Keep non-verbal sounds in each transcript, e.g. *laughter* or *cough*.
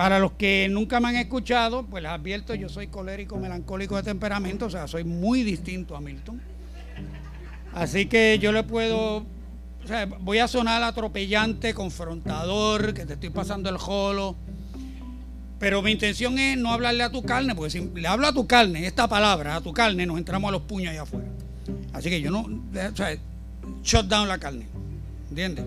para los que nunca me han escuchado, pues les advierto, yo soy colérico, melancólico de temperamento, o sea, soy muy distinto a Milton. Así que yo le puedo, o sea, voy a sonar atropellante, confrontador, que te estoy pasando el jolo. Pero mi intención es no hablarle a tu carne, porque si le hablo a tu carne, esta palabra, a tu carne, nos entramos a los puños allá afuera. Así que yo no, o sea, shut down la carne. ¿Entiendes?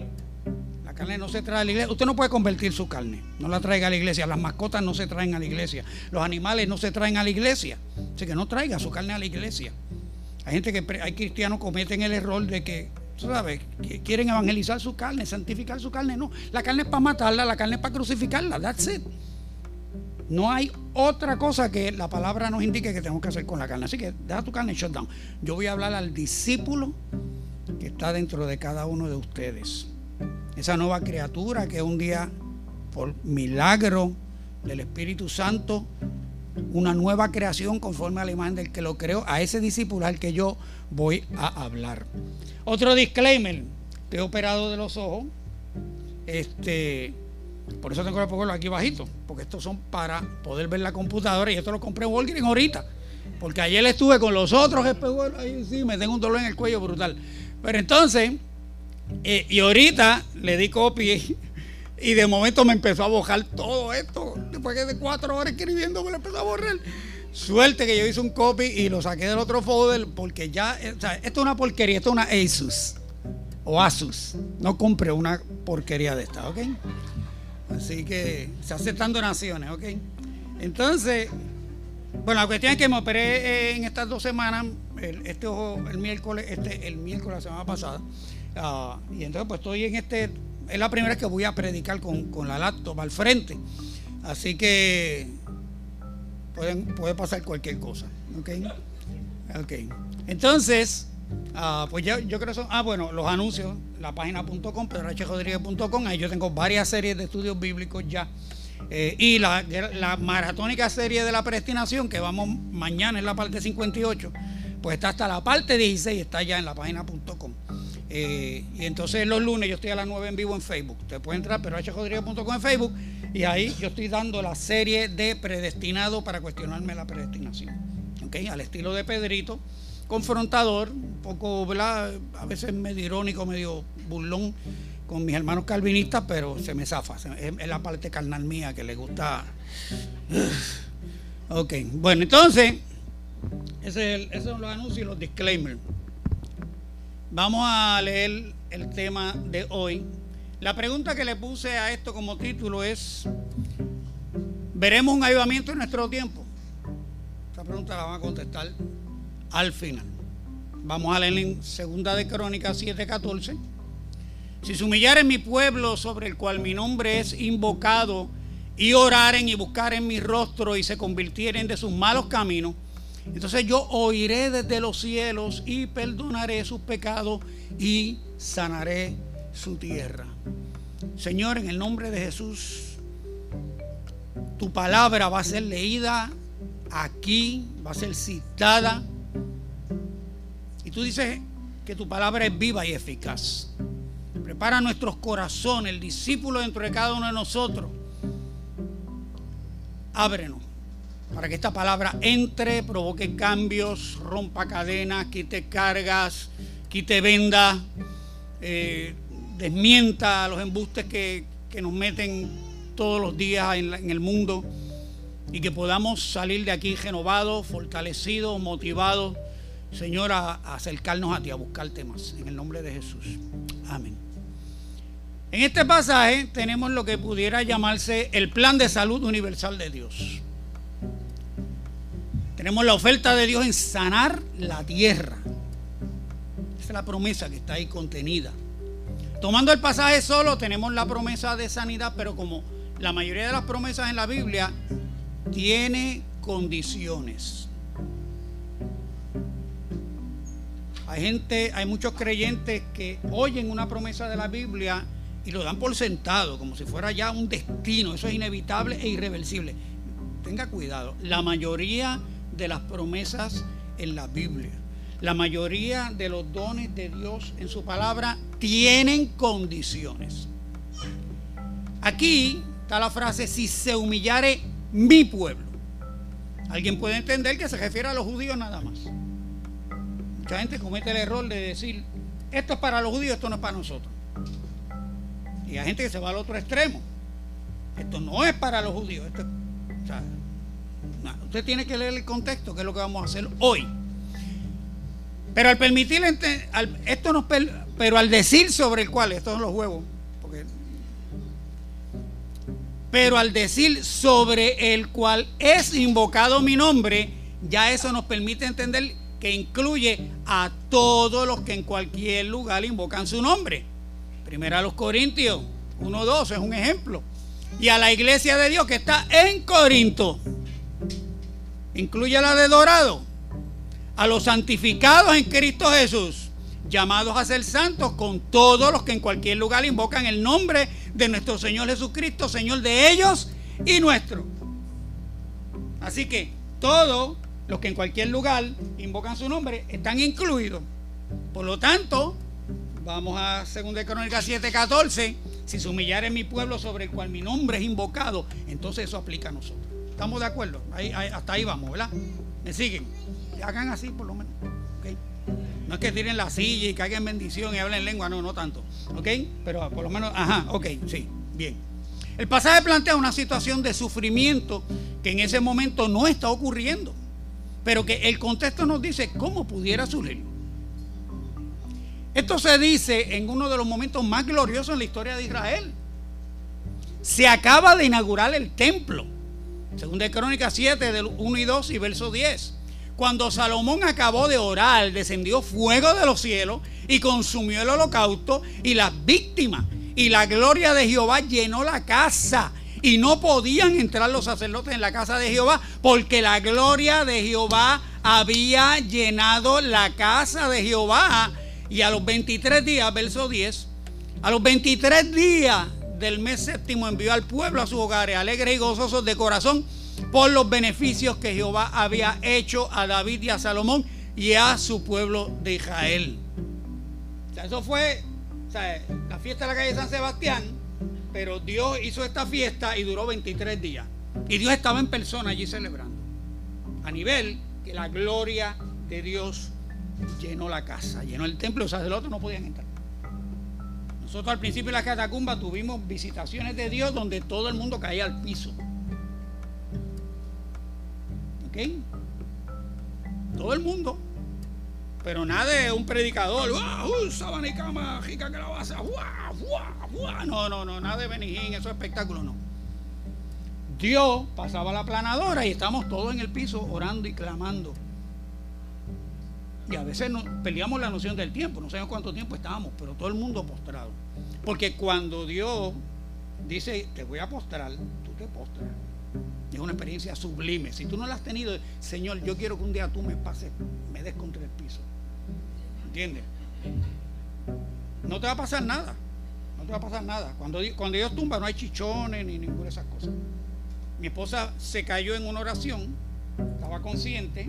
La carne no se trae a la iglesia. Usted no puede convertir su carne. No la traiga a la iglesia. Las mascotas no se traen a la iglesia. Los animales no se traen a la iglesia. Así que no traiga su carne a la iglesia. Hay gente que, hay cristianos que cometen el error de que, ¿sabes? Quieren evangelizar su carne, santificar su carne. No, la carne es para matarla, la carne es para crucificarla. That's it. No hay otra cosa que la palabra nos indique que tenemos que hacer con la carne. Así que deja tu carne shut down. Yo voy a hablar al discípulo que está dentro de cada uno de ustedes. Esa nueva criatura que un día, por milagro del Espíritu Santo, una nueva creación conforme a la imagen del que lo creó, a ese discípulo al que yo voy a hablar. Otro disclaimer, estoy operado de los ojos, este, por eso tengo que ponerlo aquí bajito, porque estos son para poder ver la computadora y esto lo compré en ahorita, porque ayer estuve con los otros espejuelos, ahí sí, me tengo un dolor en el cuello brutal. Pero entonces, eh, y ahorita le di copy y de momento me empezó a borrar todo esto. Después de cuatro horas escribiendo me lo empezó a borrar. Suerte que yo hice un copy y lo saqué del otro folder porque ya, sea, esto es una porquería, esto es una Asus o Asus. No compre una porquería de esta, ¿ok? Así que se aceptan donaciones, ¿ok? Entonces, bueno, la cuestión es que me operé en estas dos semanas, este ojo el miércoles, este, el miércoles la semana pasada. Ah, y entonces pues estoy en este, es la primera vez que voy a predicar con, la laptop al frente. Así que pueden, puede pasar cualquier cosa. ¿Ok? Ok. Entonces, ah, pues yo, yo creo que son, ah, bueno, los anuncios, la página.com, pedrohrodríguez.com, ahí yo tengo varias series de estudios bíblicos ya. Eh, y la, la, maratónica serie de la predestinación, que vamos mañana en la parte 58, pues está hasta la parte 16, está ya en la página.com. Eh, y entonces los lunes yo estoy a las 9 en vivo en Facebook. Usted puede entrar, pero en Facebook, y ahí yo estoy dando la serie de predestinado para cuestionarme la predestinación. ¿Okay? Al estilo de Pedrito, confrontador, un poco, ¿verdad? A veces medio irónico, medio burlón con mis hermanos calvinistas, pero se me zafa. Es, la parte carnal mía que le gusta. Ok, bueno, entonces, ese esos son los anuncios y los disclaimers. Vamos a leer el tema de hoy. La pregunta que le puse a esto como título es, ¿veremos un avivamiento en nuestro tiempo? Esta pregunta la van a contestar al final. Vamos a leer en Segunda de Crónicas 7:14. Si se humillaren mi pueblo sobre el cual mi nombre es invocado, y oraren y buscaren mi rostro y se convirtieren de sus malos caminos, entonces yo oiré desde los cielos y perdonaré sus pecados y sanaré su tierra. Señor, en el nombre de Jesús, tu palabra va a ser leída aquí, va a ser citada. Y tú dices que tu palabra es viva y eficaz. Prepara nuestros corazones, el discípulo dentro de cada uno de nosotros. Ábrenos para que esta palabra entre, provoque cambios, rompa cadenas, quite cargas, quite vendas, eh, desmienta los embustes que, nos meten todos los días en, el mundo y que podamos salir de aquí renovados, fortalecidos, motivados, Señor, a, a acercarnos a ti, a buscar temas, en el nombre de Jesús. Amén. En este pasaje tenemos lo que pudiera llamarse el plan de salud universal de Dios. Tenemos la oferta de Dios en sanar la tierra. Esa es la promesa que está ahí contenida. Tomando el pasaje solo, tenemos la promesa de sanidad, pero como la mayoría de las promesas en la Biblia, tiene condiciones. Hay gente, hay muchos creyentes que oyen una promesa de la Biblia y lo dan por sentado, como si fuera ya un destino. Eso es inevitable e irreversible. Tenga cuidado. La mayoría de las promesas en la Biblia. La mayoría de los dones de Dios en su palabra tienen condiciones. Aquí está la frase, si se humillare mi pueblo. Alguien puede entender que se refiere a los judíos nada más. Mucha gente comete el error de decir, esto es para los judíos, esto no es para nosotros. Y hay gente que se va al otro extremo. Esto no es para los judíos. Usted tiene que leer el contexto, que es lo que vamos a hacer hoy. Pero al permitir, esto nos, pero al decir sobre el cual, estos son los huevos, pero al decir sobre el cual es invocado mi nombre, ya eso nos permite entender que incluye a todos los que en cualquier lugar invocan su nombre. Primero a los Corintios 1.2 es un ejemplo. Y a la iglesia de Dios que está en Corinto. Incluye la de Dorado. A los santificados en Cristo Jesús. Llamados a ser santos con todos los que en cualquier lugar invocan el nombre de nuestro Señor Jesucristo, Señor de ellos y nuestro. Así que todos los que en cualquier lugar invocan su nombre están incluidos. Por lo tanto, vamos a 2 Crónicas 7:14. Si se humillare mi pueblo sobre el cual mi nombre es invocado, entonces eso aplica a nosotros. ¿Estamos de acuerdo? hasta ahí vamos, ¿verdad? ¿Me siguen? Hagan así por lo menos. No es que tiren la silla y caigan bendición y hablen lengua, no, no tanto. ¿Ok? Pero por lo menos, ajá, ok, sí, bien. El pasaje plantea una situación de sufrimiento que en ese momento no está ocurriendo, pero que el contexto nos dice cómo pudiera surgir. Esto se dice en uno de los momentos más gloriosos en la historia de Israel. Se acaba de inaugurar el templo. Según de Crónicas 7, del 1 y 2 y verso 10. Cuando Salomón acabó de orar, descendió fuego de los cielos y consumió el holocausto y las víctimas. Y la gloria de Jehová llenó la casa. Y no podían entrar los sacerdotes en la casa de Jehová porque la gloria de Jehová había llenado la casa de Jehová. Y a los 23 días, verso 10, a los 23 días del mes séptimo envió al pueblo a sus hogares, alegres y gozosos de corazón por los beneficios que Jehová había hecho a David y a Salomón y a su pueblo de Israel. O sea, eso fue la fiesta de la calle San Sebastián, pero Dios hizo esta fiesta y duró 23 días. Y Dios estaba en persona allí celebrando. A nivel que la gloria de Dios llenó la casa, llenó el templo, los sacerdotes no podían entrar. Nosotros al principio de la catacumba tuvimos visitaciones de Dios donde todo el mundo caía al piso. Todo el mundo. Pero nada de un predicador, ¡Uh, sábana y cama, jica que la vas a, no, no, no, nada de Benijín, eso es espectáculo, no. Dios pasaba la planadora y estamos todos en el piso orando y clamando. Y a veces nos peleamos la noción del tiempo, no sabemos cuánto tiempo estábamos, pero todo el mundo postrado. Porque cuando Dios dice, te voy a postrar, tú te postras. Es una experiencia sublime. Si tú no la has tenido, Señor, yo quiero que un día tú me pases, me des contra el piso. ¿Entiendes? No te va a pasar nada. No te va a pasar nada. Cuando, cuando Dios tumba no hay chichones ni ninguna de esas cosas. Mi esposa se cayó en una oración, estaba consciente,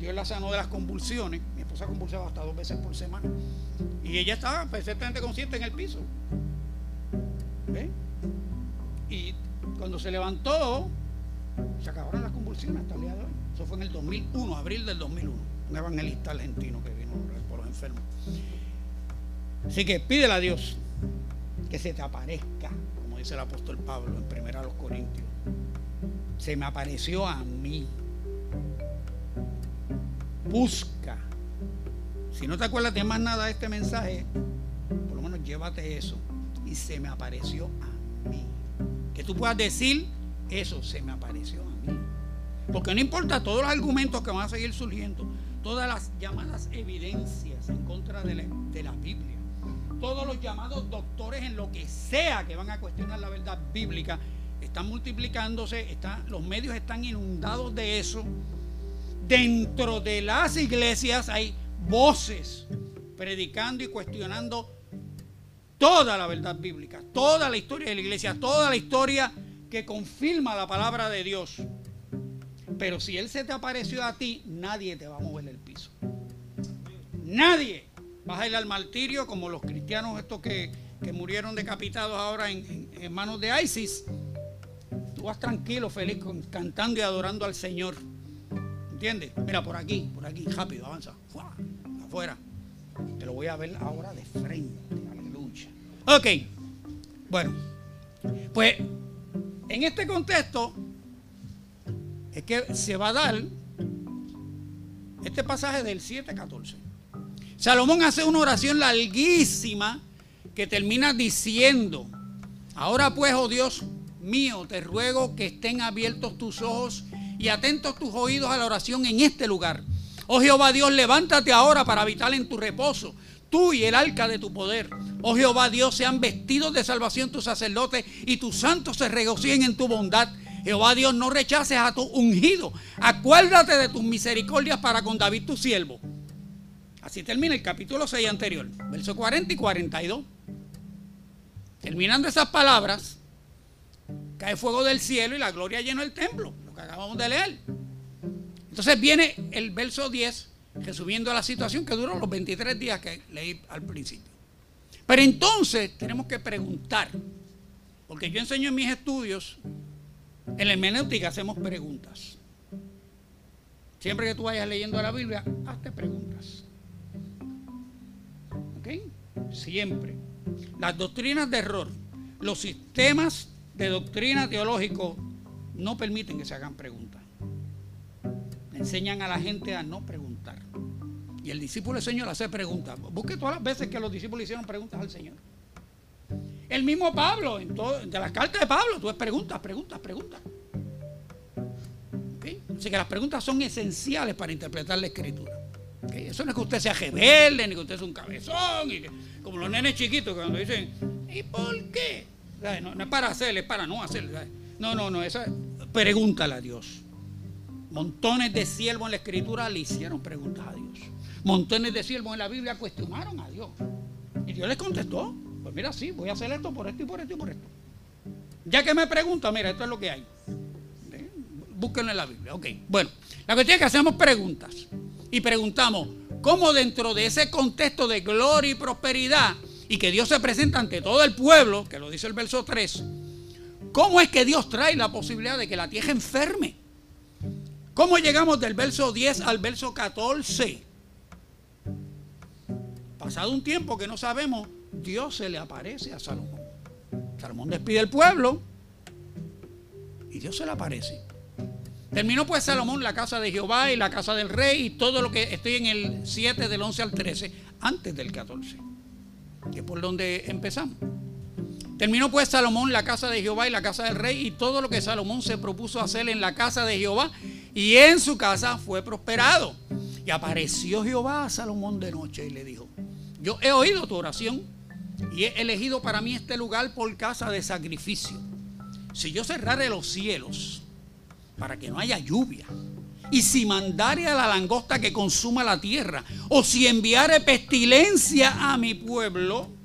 Dios la sanó de las convulsiones. Mi esposa convulsaba hasta dos veces por semana. Y ella estaba perfectamente consciente en el piso. ¿Ve? Y cuando se levantó, se acabaron las convulsiones hasta el día de hoy. Eso fue en el 2001, abril del 2001. Un evangelista argentino que vino por los enfermos. Así que pídele a Dios que se te aparezca, como dice el apóstol Pablo en primera a los Corintios. Se me apareció a mí. Busca. Si no te acuerdas de más nada de este mensaje, por lo menos llévate eso. Y se me apareció a mí. Que tú puedas decir eso se me apareció a mí. Porque no importa todos los argumentos que van a seguir surgiendo, todas las llamadas evidencias en contra de la, Biblia, todos los llamados doctores en lo que sea que van a cuestionar la verdad bíblica, están multiplicándose, los medios están inundados de eso. Dentro de las iglesias hay voces predicando y cuestionando toda la verdad bíblica, toda la historia de la iglesia, toda la historia que confirma la palabra de Dios. Pero si Él se te apareció a ti, nadie te va a mover el piso. Nadie. Vas a ir al martirio como los cristianos estos que, murieron decapitados ahora en, manos de ISIS. tú vas tranquilo, feliz, cantando y adorando al Señor. ¿Entiendes? Mira, por aquí, por aquí, rápido, avanza. Afuera. Te lo voy a ver ahora de frente. Aleluya. Ok. Bueno, pues en este contexto es que se va a dar este pasaje del 7.14. Salomón hace una oración larguísima que termina diciendo, ahora pues, oh Dios mío, te ruego que estén abiertos tus ojos y atentos tus oídos a la oración en este lugar. Oh Jehová Dios, levántate ahora para habitar en tu reposo, tú y el arca de tu poder. Oh Jehová Dios, sean vestidos de salvación tus sacerdotes y tus santos se regocijen en tu bondad. Jehová Dios, no rechaces a tu ungido. Acuérdate de tus misericordias para con David tu siervo Así termina el capítulo 6 anterior, verso 40 y 42. Terminando esas palabras, cae fuego del cielo y la gloria llenó el templo, lo acabamos de leer. Entonces viene el verso 10, resumiendo la situación que duró los 23 días que leí al principio. Pero entonces tenemos que preguntar, porque yo enseño en mis estudios, en la hermenéutica hacemos preguntas. Siempre que tú vayas leyendo la Biblia, hazte preguntas. Siempre. Las doctrinas de error, los sistemas de doctrina teológico no permiten que se hagan preguntas. Enseñan a la gente a no preguntar. Y el discípulo del Señor hace preguntas. Busque todas las veces que los discípulos hicieron preguntas al Señor. El mismo Pablo, de las cartas de Pablo, tú es preguntas, preguntas, preguntas. Así que las preguntas son esenciales para interpretar la escritura. Eso no es que usted sea rebelde, ni que usted sea un cabezón, y como los nenes chiquitos que cuando dicen, ¿y por qué? No, es para hacerle, es para no hacerle. No, no, no, esa pregúntale a Dios. Montones de siervos en la escritura le hicieron preguntas a Dios. Montones de siervos en la Biblia cuestionaron a Dios. Y Dios les contestó, pues mira, sí, voy a hacer esto por esto y por esto y por esto. Ya que me pregunta, mira, esto es lo que hay. Búsquenlo en la Biblia. Ok, bueno, la cuestión es que hacemos preguntas y preguntamos, ¿cómo dentro de ese contexto de gloria y prosperidad y que Dios se presenta ante todo el pueblo, que lo dice el verso 3, ¿cómo es que Dios trae la posibilidad de que la tierra enferme? ¿Cómo llegamos del verso 10 al verso 14? Pasado un tiempo que no sabemos, Dios se le aparece a Salomón. Salomón despide al pueblo y Dios se le aparece. Terminó pues Salomón la casa de Jehová y la casa del rey y todo lo que estoy en el 7 del 11 al 13, antes del 14, que es por donde empezamos. Terminó pues Salomón la casa de Jehová y la casa del rey y todo lo que Salomón se propuso hacer en la casa de Jehová y en su casa fue prosperado. Y apareció Jehová a Salomón de noche y le dijo, yo he oído tu oración y he elegido para mí este lugar por casa de sacrificio. Si yo cerrare los cielos, para que no haya lluvia. Y si mandare a la langosta que consuma la tierra, o si enviare pestilencia a mi pueblo,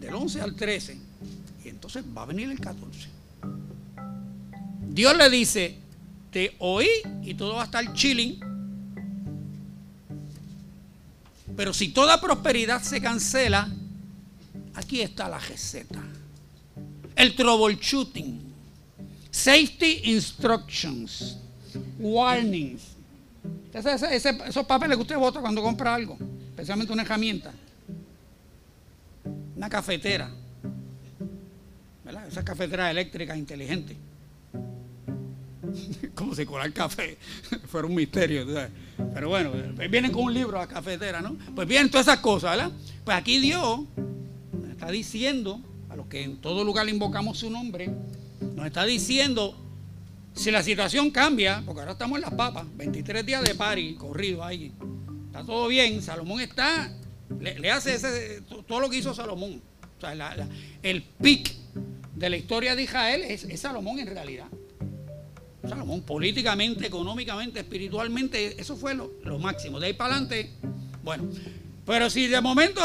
del 11 al 13, y entonces va a venir el 14. Dios le dice, te oí y todo va a estar chilling. Pero si toda prosperidad se cancela, aquí está la receta. El troubleshooting Safety instructions, warnings. esos papeles que usted vota cuando compra algo, especialmente una herramienta, una cafetera, ¿verdad? Esa cafetera eléctrica inteligente. *laughs* Como si colar café *laughs* fuera un misterio. Pero bueno, vienen con un libro a cafetera, ¿no? Pues vienen todas esas cosas, ¿verdad? Pues aquí Dios está diciendo a los que en todo lugar invocamos su nombre, nos está diciendo, si la situación cambia, porque ahora estamos en las papas, 23 días de pari, corrido ahí, está todo bien, Salomón está, le, hace ese, todo lo que hizo Salomón. O sea, el pic de la historia de Israel es, Salomón en realidad. Salomón, políticamente, económicamente, espiritualmente, eso fue lo, máximo. De ahí para adelante, bueno. Pero si de momento,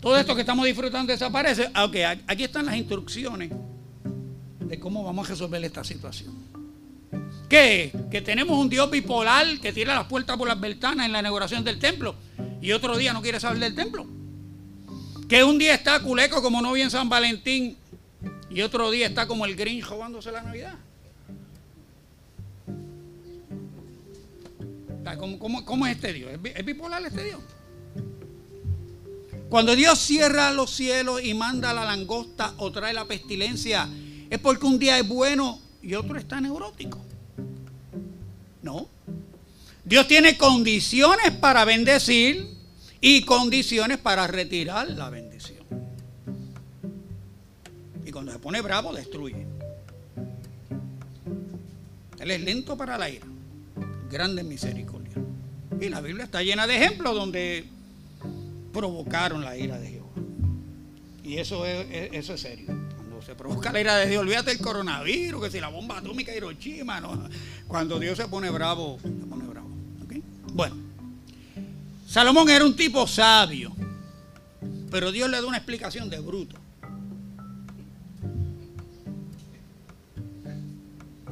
todo esto que estamos disfrutando desaparece. Aunque aquí están las instrucciones de cómo vamos a resolver esta situación. ¿Qué? Que tenemos un Dios bipolar que tira las puertas por las ventanas en la inauguración del templo y otro día no quiere saber del templo. Que un día está culeco como novia en San Valentín y otro día está como el Grinch robándose la Navidad. ¿Cómo, es este Dios? ¿Es bipolar este Dios? Cuando Dios cierra los cielos y manda la langosta o trae la pestilencia, es porque un día es bueno y otro está neurótico. No. Dios tiene condiciones para bendecir y condiciones para retirar la bendición. Y cuando se pone bravo, destruye. Él es lento para la ira, grande misericordia. Y la Biblia está llena de ejemplos donde provocaron la ira de Jehová. Y eso es, eso es serio. Se provoca la ira de Dios, olvídate el coronavirus, que si la bomba atómica Hiroshima, no. Cuando Dios se pone bravo, se pone bravo. Bueno, Salomón era un tipo sabio, pero Dios le da una explicación de bruto.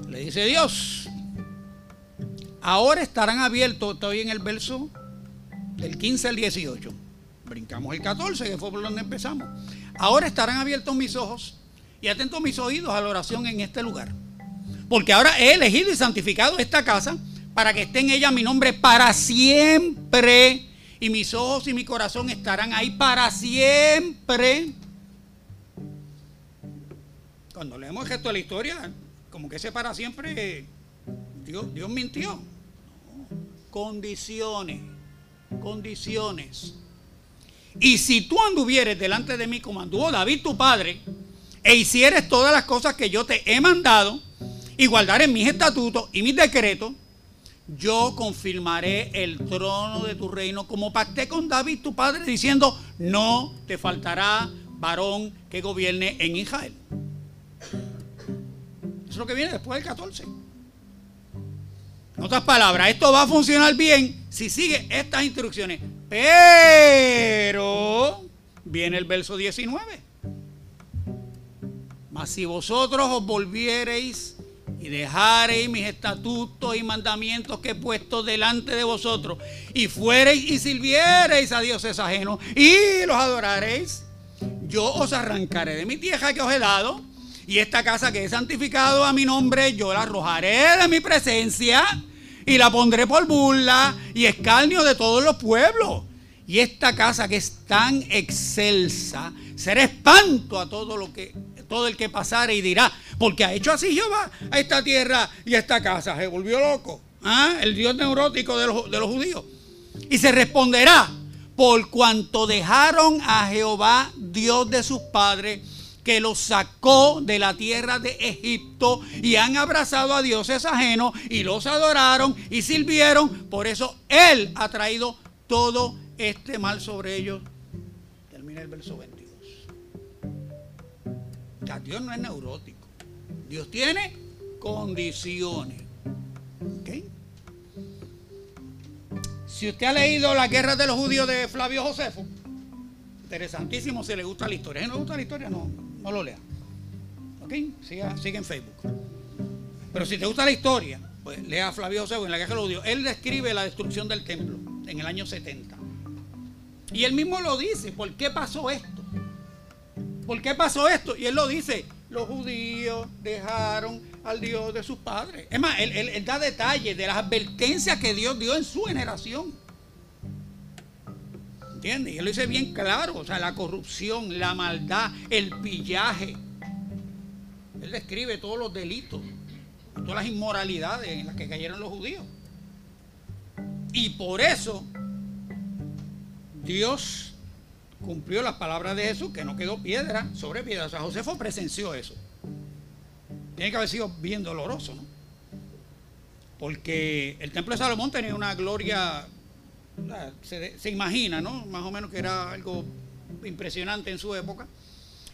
Le dice Dios, ahora estarán abiertos, estoy en el verso del 15 al 18. Brincamos el 14, que fue por donde empezamos. Ahora estarán abiertos mis ojos y atentos mis oídos a la oración en este lugar. Porque ahora he elegido y santificado esta casa para que esté en ella mi nombre para siempre. Y mis ojos y mi corazón estarán ahí para siempre. Cuando leemos el gesto de la historia, como que ese para siempre, Dios, Dios mintió. Condiciones, condiciones. Y si tú anduvieres delante de mí como anduvo David tu padre, e hicieres todas las cosas que yo te he mandado, y guardares mis estatutos y mis decretos, yo confirmaré el trono de tu reino como pacté con David tu padre diciendo, no te faltará varón que gobierne en Israel. Eso es lo que viene después del 14. En otras palabras, esto va a funcionar bien si sigue estas instrucciones. Pero viene el verso 19. Si vosotros os volviereis y dejareis mis estatutos y mandamientos que he puesto delante de vosotros, y fuereis y sirviereis a dioses ajenos y los adorareis, yo os arrancaré de mi tierra que os he dado, y esta casa que he santificado a mi nombre, yo la arrojaré de mi presencia y la pondré por burla y escarnio de todos los pueblos. Y esta casa que es tan excelsa será espanto a todo lo que todo el que pasare y dirá, porque ha hecho así Jehová a esta tierra y a esta casa. Se volvió loco. ¿ah? El Dios neurótico de los, de los judíos. Y se responderá, por cuanto dejaron a Jehová, Dios de sus padres, que los sacó de la tierra de Egipto y han abrazado a dioses ajenos y los adoraron y sirvieron. Por eso Él ha traído todo este mal sobre ellos. Termina el verso 22. Dios no es neurótico. Dios tiene condiciones. Si usted ha leído la guerra de los judíos de Flavio Josefo, interesantísimo si le gusta la historia. Si no le gusta la historia, no, no lo lea. ¿Ok? Siga, sigue en Facebook. Pero si te gusta la historia, pues lea a Flavio Josefo en la guerra de los judíos. Él describe la destrucción del templo en el año 70. Y él mismo lo dice. ¿Por qué pasó esto? ¿Por qué pasó esto? Y él lo dice, los judíos dejaron al Dios de sus padres. Es más, él, da detalles de las advertencias que Dios dio en su generación. ¿Entiendes? Y él lo dice bien claro, o sea, la corrupción, la maldad, el pillaje. Él describe todos los delitos, todas las inmoralidades en las que cayeron los judíos. Y por eso Dios cumplió las palabras de Jesús, que no quedó piedra sobre piedra. O sea, Josefo presenció eso. Tiene que haber sido bien doloroso, ¿no? Porque el templo de Salomón tenía una gloria, se, imagina, ¿no? Más o menos que era algo impresionante en su época.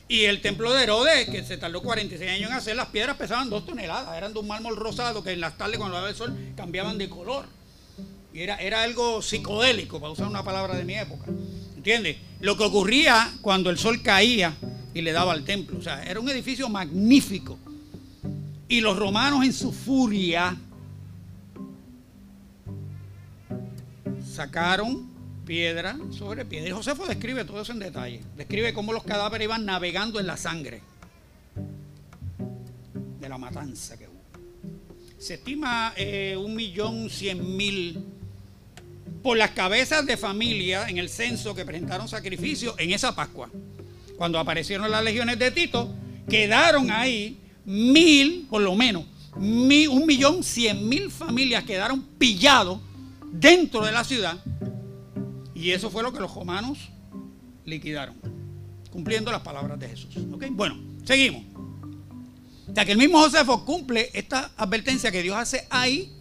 Y el templo de Herodes, que se tardó 46 años en hacer, las piedras pesaban dos toneladas, eran de un mármol rosado que en las tardes cuando daba el sol cambiaban de color. Y era, era algo psicodélico, para usar una palabra de mi época. ¿Entiendes? Lo que ocurría cuando el sol caía y le daba al templo. O sea, era un edificio magnífico. Y los romanos en su furia sacaron piedra sobre piedra. Y Josefo describe todo eso en detalle. Describe cómo los cadáveres iban navegando en la sangre de la matanza que hubo. Se estima eh, un millón cien mil por las cabezas de familia en el censo que presentaron sacrificio en esa Pascua. Cuando aparecieron las legiones de Tito, quedaron ahí mil, por lo menos, un millón cien mil familias quedaron pillados dentro de la ciudad. Y eso fue lo que los romanos liquidaron, cumpliendo las palabras de Jesús. Bueno, seguimos. Ya que el mismo Josefo cumple esta advertencia que Dios hace ahí.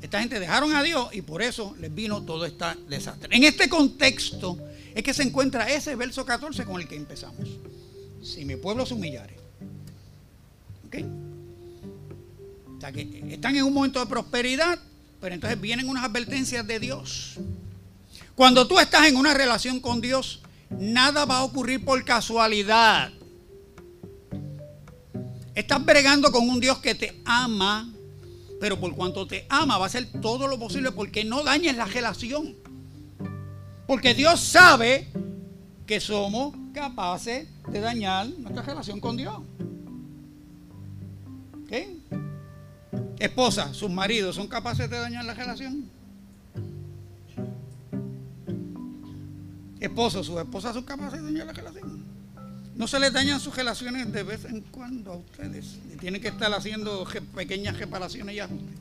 Esta gente dejaron a Dios y por eso les vino todo este desastre. En este contexto es que se encuentra ese verso 14 con el que empezamos. Si mi pueblo se humillare. ¿Ok? O sea que están en un momento de prosperidad, pero entonces vienen unas advertencias de Dios. Cuando tú estás en una relación con Dios, nada va a ocurrir por casualidad. Estás bregando con un Dios que te ama, pero por cuanto te ama va a hacer todo lo posible porque no dañes la relación. Porque Dios sabe que somos capaces de dañar nuestra relación con Dios. ¿Qué? Esposa, sus maridos son capaces de dañar la relación. Esposo, sus esposas son capaces de dañar la relación. No se les dañan sus relaciones de vez en cuando a ustedes. Tienen que estar haciendo pequeñas reparaciones y ajustes.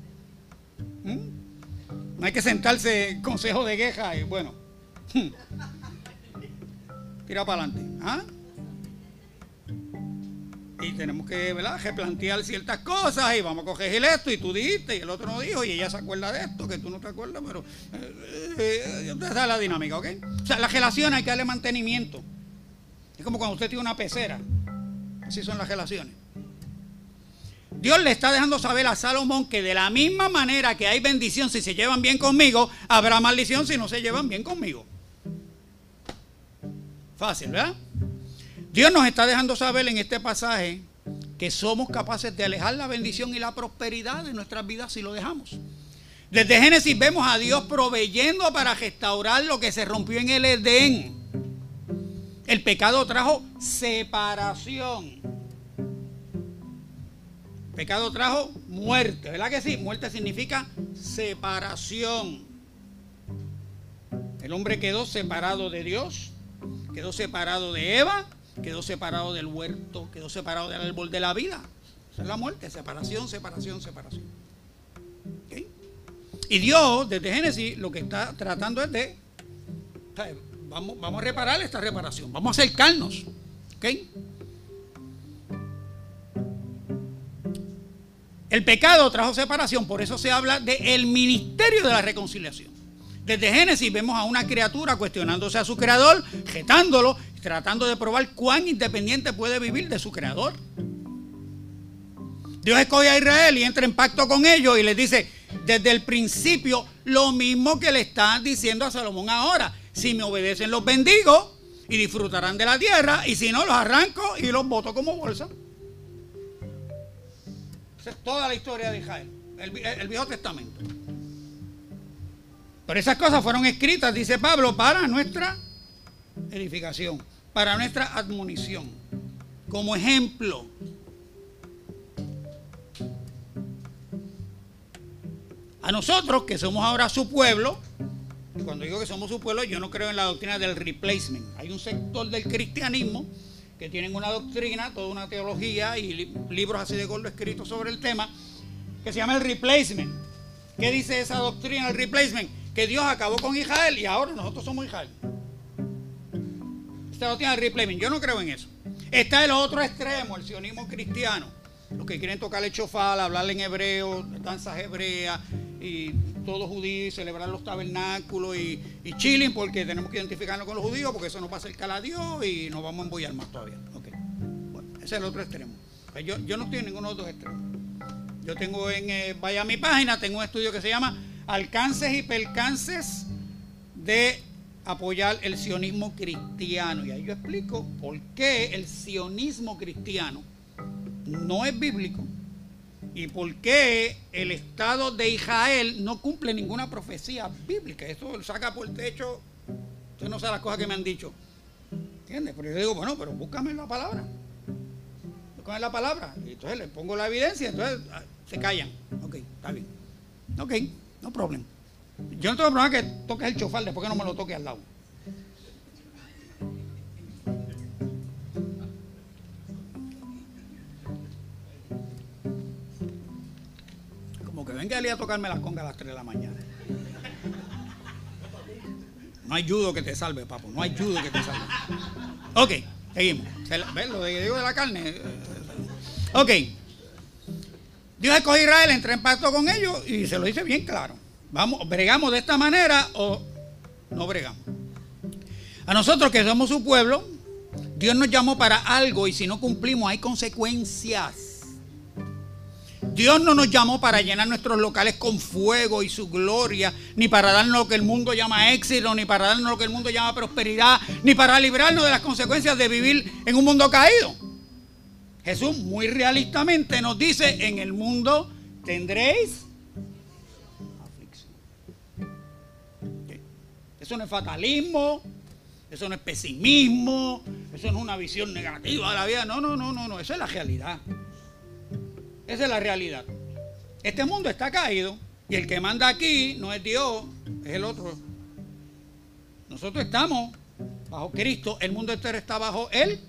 ¿Mm? No hay que sentarse consejo de queja y bueno. *laughs* Tira para adelante. ¿Ah? Y tenemos que replantear ciertas cosas y vamos a corregir esto y tú dijiste y el otro no dijo y ella se acuerda de esto, que tú no te acuerdas, pero eh, eh, esa es la dinámica, ¿ok? O sea, la relación hay que darle mantenimiento. Es como cuando usted tiene una pecera. Así son las relaciones. Dios le está dejando saber a Salomón que de la misma manera que hay bendición si se llevan bien conmigo, habrá maldición si no se llevan bien conmigo. Fácil, ¿verdad? Dios nos está dejando saber en este pasaje que somos capaces de alejar la bendición y la prosperidad de nuestras vidas si lo dejamos. Desde Génesis vemos a Dios proveyendo para restaurar lo que se rompió en el Edén. El pecado trajo separación. Pecado trajo muerte, ¿verdad que sí? Muerte significa separación. El hombre quedó separado de Dios, quedó separado de Eva quedó separado del huerto, quedó separado del árbol de la vida. Esa es la muerte, separación, separación, separación. Y Dios, desde Génesis, lo que está tratando es de, vamos, vamos a reparar esta reparación, vamos a acercarnos. El pecado trajo separación, por eso se habla del ministerio de la reconciliación. Desde Génesis vemos a una criatura cuestionándose a su creador, retándolo tratando de probar cuán independiente puede vivir de su creador. Dios escoge a Israel y entra en pacto con ellos y les dice desde el principio lo mismo que le está diciendo a Salomón ahora. Si me obedecen los bendigo y disfrutarán de la tierra y si no los arranco y los boto como bolsa. Esa es toda la historia de Israel, el, Viejo Testamento. Pero esas cosas fueron escritas, dice Pablo, para nuestra edificación para nuestra admonición, como ejemplo. A nosotros, que somos ahora su pueblo, cuando digo que somos su pueblo, yo no creo en la doctrina del replacement. Hay un sector del cristianismo que tienen una doctrina, toda una teología y libros así de gordo escritos sobre el tema, que se llama el replacement. ¿Qué dice esa doctrina, el replacement? Que Dios acabó con Israel y ahora nosotros somos Israel tiene Yo no creo en eso. Está el otro extremo, el sionismo cristiano. Los que quieren tocar el chofal, hablar en hebreo, danzas hebreas y todo judío y celebrar los tabernáculos y, y chilling porque tenemos que identificarnos con los judíos porque eso nos va a acercar a Dios y nos vamos a embullar más todavía. Bueno, ese es el otro extremo. Pues yo, yo no estoy en ninguno de los dos extremos. Yo tengo en, eh, vaya a mi página, tengo un estudio que se llama Alcances y Percances de apoyar el sionismo cristiano. Y ahí yo explico por qué el sionismo cristiano no es bíblico y por qué el Estado de Israel no cumple ninguna profecía bíblica. Eso lo saca por el techo. Usted no sabe las cosas que me han dicho. ¿Entiendes? Pero yo digo, bueno, pero búscame la palabra. Búscame la palabra. Y entonces le pongo la evidencia, entonces ah, se callan. Ok, está bien. Ok, no problema. Yo no tengo problema que toques el chofar después que no me lo toque al lado. Venga a tocarme las congas a las 3 de la mañana. No hay judo que te salve, papo. No hay judo que te salve. Ok, seguimos. ¿Ves lo que digo de la carne? Ok. Dios escogió a Israel, entró en pacto con ellos y se lo dice bien claro. Vamos, bregamos de esta manera o no bregamos. A nosotros que somos su pueblo, Dios nos llamó para algo y si no cumplimos hay consecuencias. Dios no nos llamó para llenar nuestros locales con fuego y su gloria, ni para darnos lo que el mundo llama éxito, ni para darnos lo que el mundo llama prosperidad, ni para librarnos de las consecuencias de vivir en un mundo caído. Jesús muy realistamente nos dice, en el mundo tendréis Eso no es fatalismo, eso no es pesimismo, eso no es una visión negativa de la vida. No, no, no, no, no, eso es la realidad. Esa es la realidad. Este mundo está caído y el que manda aquí no es Dios, es el otro. Nosotros estamos bajo Cristo, el mundo entero está bajo Él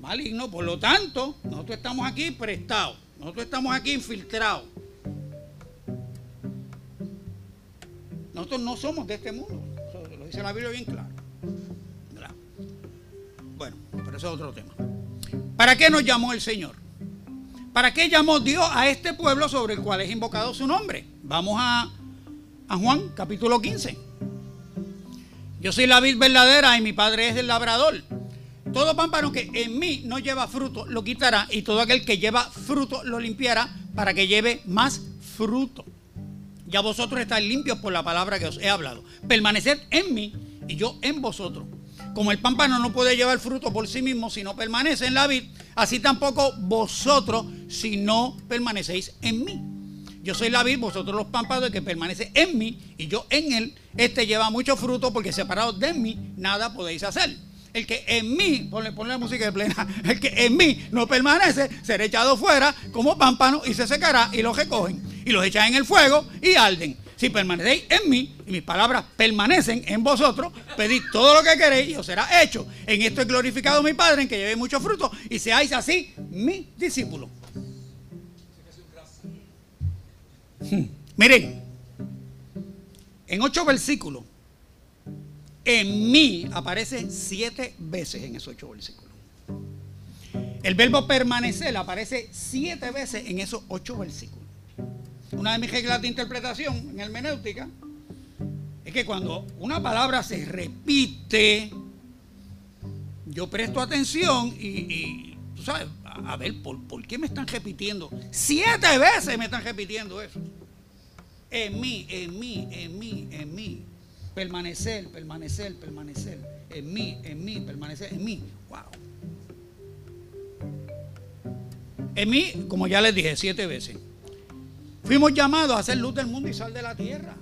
maligno, por lo tanto, nosotros estamos aquí prestados, nosotros estamos aquí infiltrados. Nosotros no somos de este mundo dice la Biblia bien claro. Bueno, pero eso es otro tema. ¿Para qué nos llamó el Señor? ¿Para qué llamó Dios a este pueblo sobre el cual es invocado su nombre? Vamos a, Juan capítulo 15. Yo soy la vid verdadera y mi padre es el labrador. Todo pámpano que en mí no lleva fruto lo quitará y todo aquel que lleva fruto lo limpiará para que lleve más fruto. Ya vosotros estáis limpios por la palabra que os he hablado. Permaneced en mí y yo en vosotros. Como el pámpano no puede llevar fruto por sí mismo si no permanece en la vid, así tampoco vosotros si no permanecéis en mí. Yo soy la vid, vosotros los pámpanos que permanece en mí y yo en él. Este lleva mucho fruto porque separados de mí nada podéis hacer. El que en mí, ponle, ponle la música de plena, *laughs* el que en mí no permanece será echado fuera como pámpano y se secará y lo recogen y los echan en el fuego y arden. Si permanecéis en mí y mis palabras permanecen en vosotros, pedid todo lo que queréis y os será hecho. En esto he glorificado mi Padre, en que llevéis mucho fruto y seáis así mis discípulos. Hmm. Miren, en ocho versículos, en mí aparece siete veces en esos ocho versículos. El verbo permanecer aparece siete veces en esos ocho versículos. Una de mis reglas de interpretación en hermenéutica es que cuando una palabra se repite, yo presto atención y, tú sabes, a, ver, ¿por, ¿por, qué me están repitiendo? Siete veces me están repitiendo eso. En mí, en mí, en mí, en mí. Permanecer, permanecer, permanecer. En mí, en mí, permanecer, en mí. Wow. En mí, como ya les dije, siete veces. Fuimos llamados a ser luz del mundo y sal de la tierra.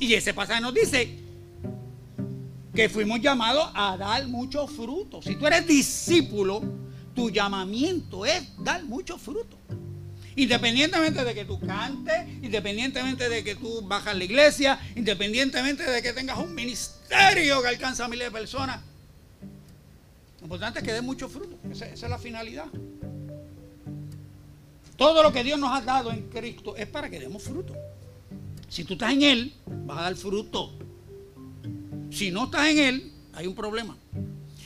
Y ese pasaje nos dice que fuimos llamados a dar mucho fruto. Si tú eres discípulo, tu llamamiento es dar mucho fruto. Independientemente de que tú cantes, independientemente de que tú bajas la iglesia, independientemente de que tengas un ministerio que alcanza a miles de personas. Lo importante es que dé mucho fruto. esa es la finalidad. Todo lo que Dios nos ha dado en Cristo es para que demos fruto. Si tú estás en Él, vas a dar fruto. Si no estás en Él, hay un problema.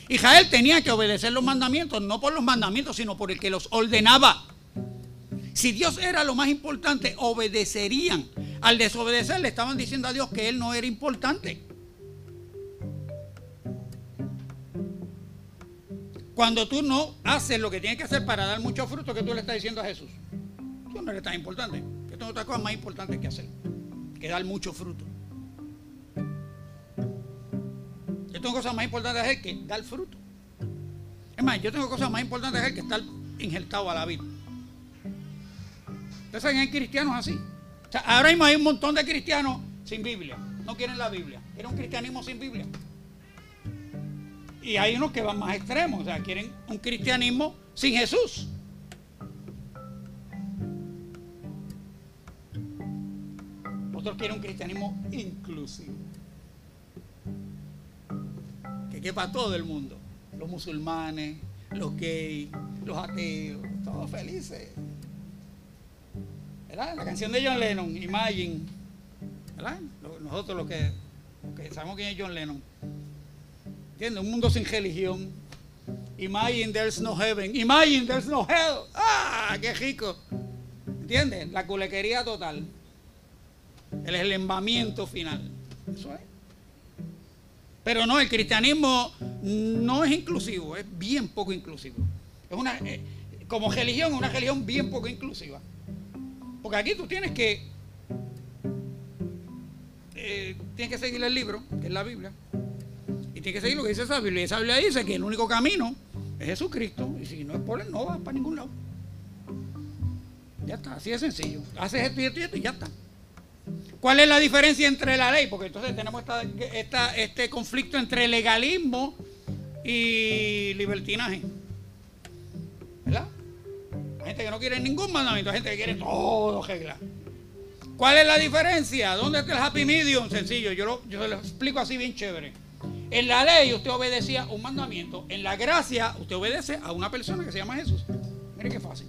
Israel tenía que obedecer los mandamientos, no por los mandamientos, sino por el que los ordenaba. Si Dios era lo más importante, obedecerían. Al desobedecer le estaban diciendo a Dios que Él no era importante. Cuando tú no haces lo que tienes que hacer para dar mucho fruto, que tú le estás diciendo a Jesús? Tú no eres tan importante. Yo tengo otras cosas más importantes que hacer, que dar mucho fruto. Yo tengo cosas más importantes que hacer que dar fruto. Es más, yo tengo cosas más importantes que hacer que estar injertado a la vida. Ustedes saben, hay cristianos así. ahora mismo hay un montón de cristianos sin Biblia. No quieren la Biblia. Quieren un cristianismo sin Biblia. Y hay unos que van más extremos. O sea, quieren un cristianismo sin Jesús. Otros quieren un cristianismo inclusivo. Que quepa todo el mundo. Los musulmanes, los gays, los ateos, todos felices. ¿Verdad? La canción de John Lennon, Imagine. ¿Verdad? Nosotros los que, sabemos quién es John Lennon. ¿Entiendes? Un mundo sin religión. Imagine there's no heaven. Imagine there's no hell. ¡Ah! ¡Qué rico! ¿Entiendes? La culequería total. El eslembamiento final. Eso es. Pero no, el cristianismo no es inclusivo, es bien poco inclusivo. Es una, eh, como religión, es una religión bien poco inclusiva. Porque aquí tú tienes que, eh, tienes que seguir el libro, que es la Biblia. Y tienes que seguir lo que dice esa Biblia. Y esa Biblia dice que el único camino es Jesucristo. Y si no es por él, no vas para ningún lado. Ya está, así de sencillo. Haces esto y esto y esto y ya está. ¿Cuál es la diferencia entre la ley? Porque entonces tenemos este conflicto entre legalismo y libertinaje. ¿Verdad? Hay gente que no quiere ningún mandamiento, hay gente que quiere todo regla. ¿Cuál es la diferencia? ¿Dónde está el happy medium? Sencillo, yo lo, yo lo explico así bien chévere. En la ley usted obedecía un mandamiento. En la gracia usted obedece a una persona que se llama Jesús. Mire qué fácil.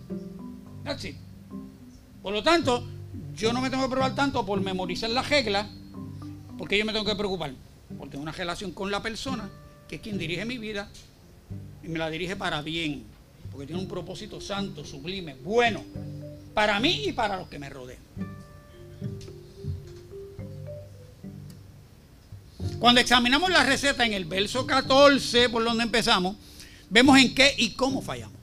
Por lo tanto, yo no me tengo que preocupar tanto por memorizar la regla, porque yo me tengo que preocupar por tener una relación con la persona, que es quien dirige mi vida, y me la dirige para bien, porque tiene un propósito santo, sublime, bueno, para mí y para los que me rodean. Cuando examinamos la receta en el verso 14, por donde empezamos, vemos en qué y cómo fallamos.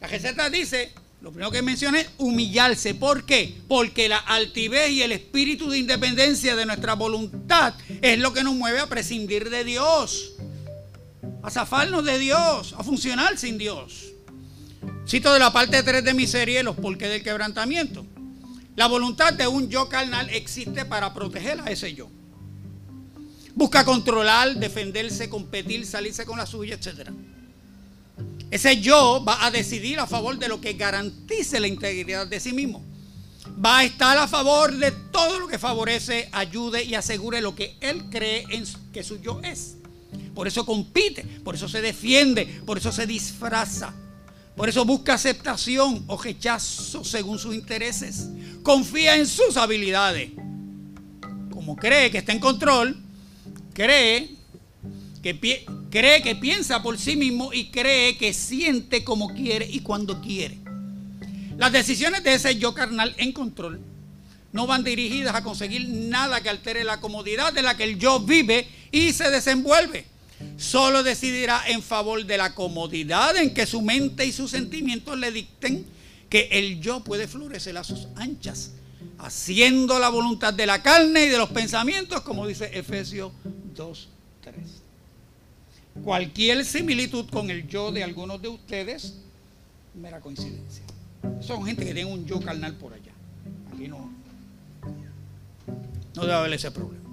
La receta dice, lo primero que menciona es humillarse. ¿Por qué? Porque la altivez y el espíritu de independencia de nuestra voluntad es lo que nos mueve a prescindir de Dios, a zafarnos de Dios, a funcionar sin Dios. Cito de la parte 3 de mi serie, Los porqués del quebrantamiento. La voluntad de un yo carnal existe para proteger a ese yo. Busca controlar, defenderse, competir, salirse con la suya, etcétera. Ese yo va a decidir a favor de lo que garantice la integridad de sí mismo. Va a estar a favor de todo lo que favorece, ayude y asegure lo que él cree en que su yo es. Por eso compite, por eso se defiende, por eso se disfraza. Por eso busca aceptación o rechazo según sus intereses. Confía en sus habilidades. Como cree que está en control, cree que Cree que piensa por sí mismo y cree que siente como quiere y cuando quiere. Las decisiones de ese yo carnal en control no van dirigidas a conseguir nada que altere la comodidad de la que el yo vive y se desenvuelve. Solo decidirá en favor de la comodidad en que su mente y sus sentimientos le dicten que el yo puede florecer a sus anchas, haciendo la voluntad de la carne y de los pensamientos, como dice Efesios 2, 3 cualquier similitud con el yo de algunos de ustedes, mera coincidencia. Son gente que tiene un yo carnal por allá. Aquí no, no debe haber ese problema.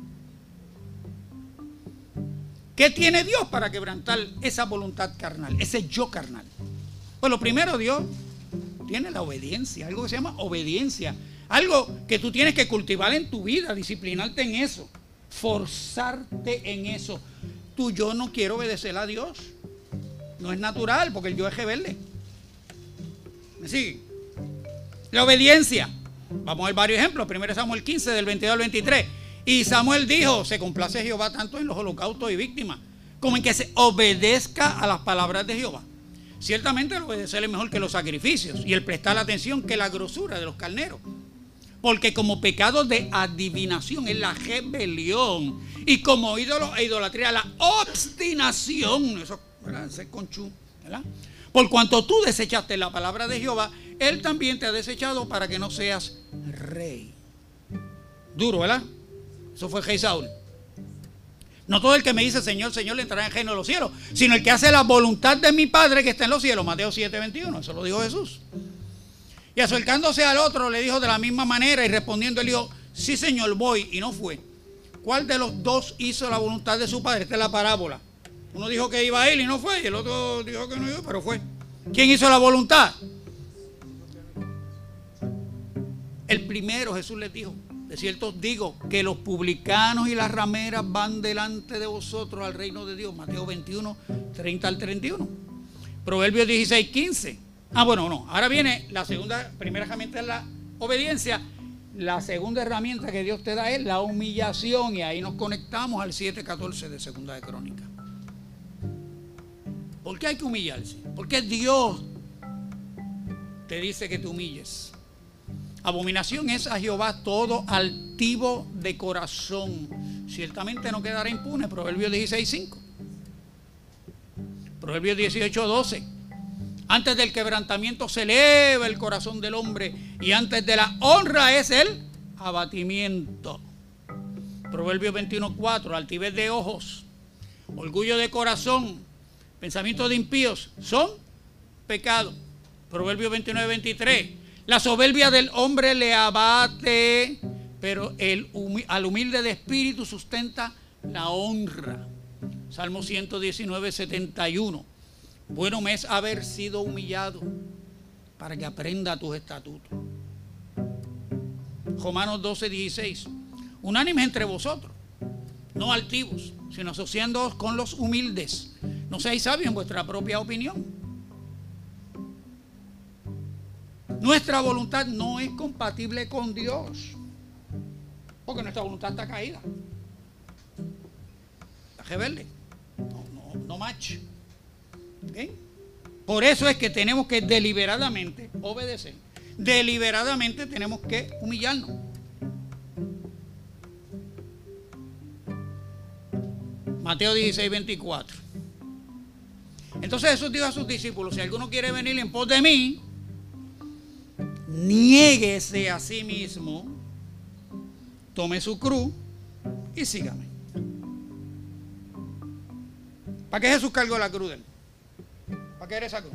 ¿Qué tiene Dios para quebrantar esa voluntad carnal, ese yo carnal? Pues lo primero, Dios tiene la obediencia, algo que se llama obediencia, algo que tú tienes que cultivar en tu vida, disciplinarte en eso, forzarte en eso tu yo no quiere obedecer a Dios. No es natural, porque el yo es rebelde. ¿Me? La obediencia. Vamos a ver varios ejemplos. Primero Samuel 15, del 22 al 23. Y Samuel dijo, se complace Jehová tanto en los holocaustos y víctimas, como en que se obedezca a las palabras de Jehová. Ciertamente el obedecer es mejor que los sacrificios y el prestar atención que la grosura de los carneros. Porque como pecado de adivinación es la rebelión y como ídolo e idolatría, la obstinación, eso, ¿verdad? Ese conchu, ¿verdad? Por cuanto tú desechaste la palabra de Jehová, Él también te ha desechado para que no seas rey. Duro, ¿verdad? Eso fue rey Saúl. No todo el que me dice Señor, Señor le entrará en reino de los cielos, sino el que hace la voluntad de mi Padre que está en los cielos. Mateo 7, 21, eso lo dijo Jesús. Y acercándose al otro le dijo de la misma manera y respondiendo él dijo, sí señor, voy y no fue. ¿Cuál de los dos hizo la voluntad de su padre? Esta es la parábola. Uno dijo que iba a él y no fue, y el otro dijo que no iba, pero fue. ¿Quién hizo la voluntad? El primero, Jesús les dijo, de cierto digo que los publicanos y las rameras van delante de vosotros al reino de Dios. Mateo 21, 30 al 31. Proverbios 16, 15. Ah, bueno, no. Ahora viene la segunda, primera herramienta es la obediencia. La segunda herramienta que Dios te da es la humillación. Y ahí nos conectamos al 7.14 de Segunda de Crónica. ¿Por qué hay que humillarse? Porque Dios te dice que te humilles. Abominación es a Jehová todo altivo de corazón. Ciertamente no quedará impune. Proverbios 16.5. Proverbios 18.12. Antes del quebrantamiento se eleva el corazón del hombre y antes de la honra es el abatimiento. Proverbios 21.4. Altivez de ojos, orgullo de corazón, pensamientos de impíos son pecados. Proverbios 29.23 la soberbia del hombre le abate, pero el, al humilde de espíritu sustenta la honra. Salmo 119, 71. Bueno me es haber sido humillado para que aprenda tus estatutos. Romanos 12, 16. Unánimes entre vosotros, no altivos, sino asociándoos con los humildes. No seáis sabios en vuestra propia opinión Nuestra voluntad no es compatible con Dios. Porque nuestra voluntad está caída. Está rebelde. No, no, no. Por eso es que tenemos que deliberadamente obedecer. Deliberadamente tenemos que humillarnos. Mateo 16, 24. Entonces Jesús dijo a sus discípulos, si alguno quiere venir en pos de mí, niéguese a sí mismo, tome su cruz y sígame. ¿Para qué Jesús cargó la cruz de él? ¿Para qué era esa cruz?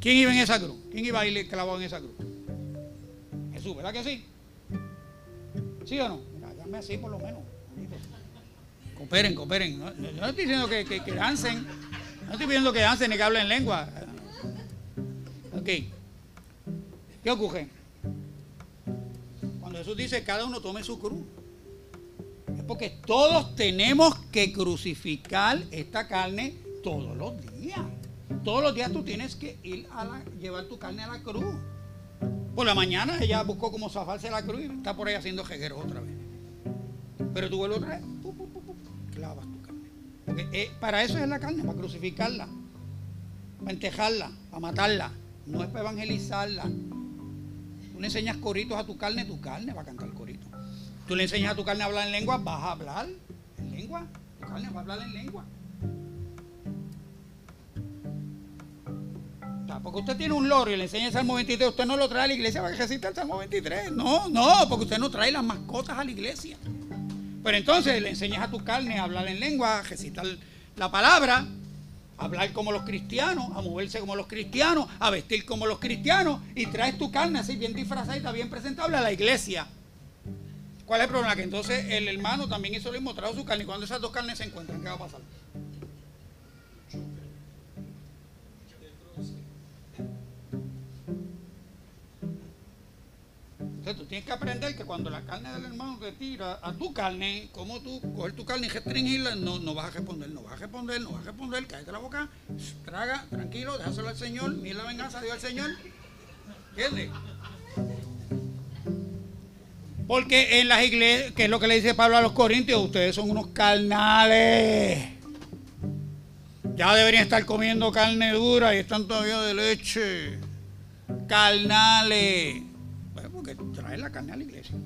¿Quién iba en esa cruz? ¿Quién iba a ir clavado en esa cruz? Jesús, ¿verdad que sí? ¿Sí o no? Mira, así por lo menos. Cooperen, cooperen. No, no estoy diciendo que, que, que dancen. No estoy pidiendo que dancen ni que hablen lengua. ¿Qué ocurre? Cuando Jesús dice cada uno tome su cruz, es porque todos tenemos que crucificar esta carne todos los días. Todos los días tú tienes que ir a llevar tu carne a la cruz. Por la mañana ella buscó cómo zafarse la cruz y está por ahí haciendo jegueros otra vez. Pero tú vuelves otra vez, clavas tu carne. Porque eh, para eso es la carne, para crucificarla, para entejarla, para matarla no es para evangelizarla. Tú le enseñas coritos a tu carne, tu carne va a cantar corito. Tú le enseñas a tu carne a hablar en lengua, vas a hablar en lengua. Tu carne va a hablar en lengua. porque usted tiene un loro y le enseña el Salmo 23, usted no lo trae a la iglesia para que recite el Salmo 23. No, no, porque usted no trae las mascotas a la iglesia. Pero entonces le enseñas a tu carne a hablar en lengua, a recitar la palabra, hablar como los cristianos, a moverse como los cristianos, a vestir como los cristianos y traes tu carne así bien disfrazada, bien presentable a la iglesia. ¿Cuál es el problema? Que entonces el hermano también hizo lo mismo, trajo su carne y cuando esas dos carnes se encuentran, ¿qué va a pasar? tú tienes que aprender que cuando la carne del hermano te tira a tu carne, como tú coger tu carne y restringirla, no, no vas a responder, no vas a responder, no vas a responder, cállate la boca, traga, tranquilo, déjaselo al Señor, mira la venganza, dio al Señor. ¿Entiendes? Porque en las iglesias, que es lo que le dice Pablo a los corintios, ustedes son unos carnales. Ya deberían estar comiendo carne dura y están todavía de leche. Carnales traer la carne a la iglesia.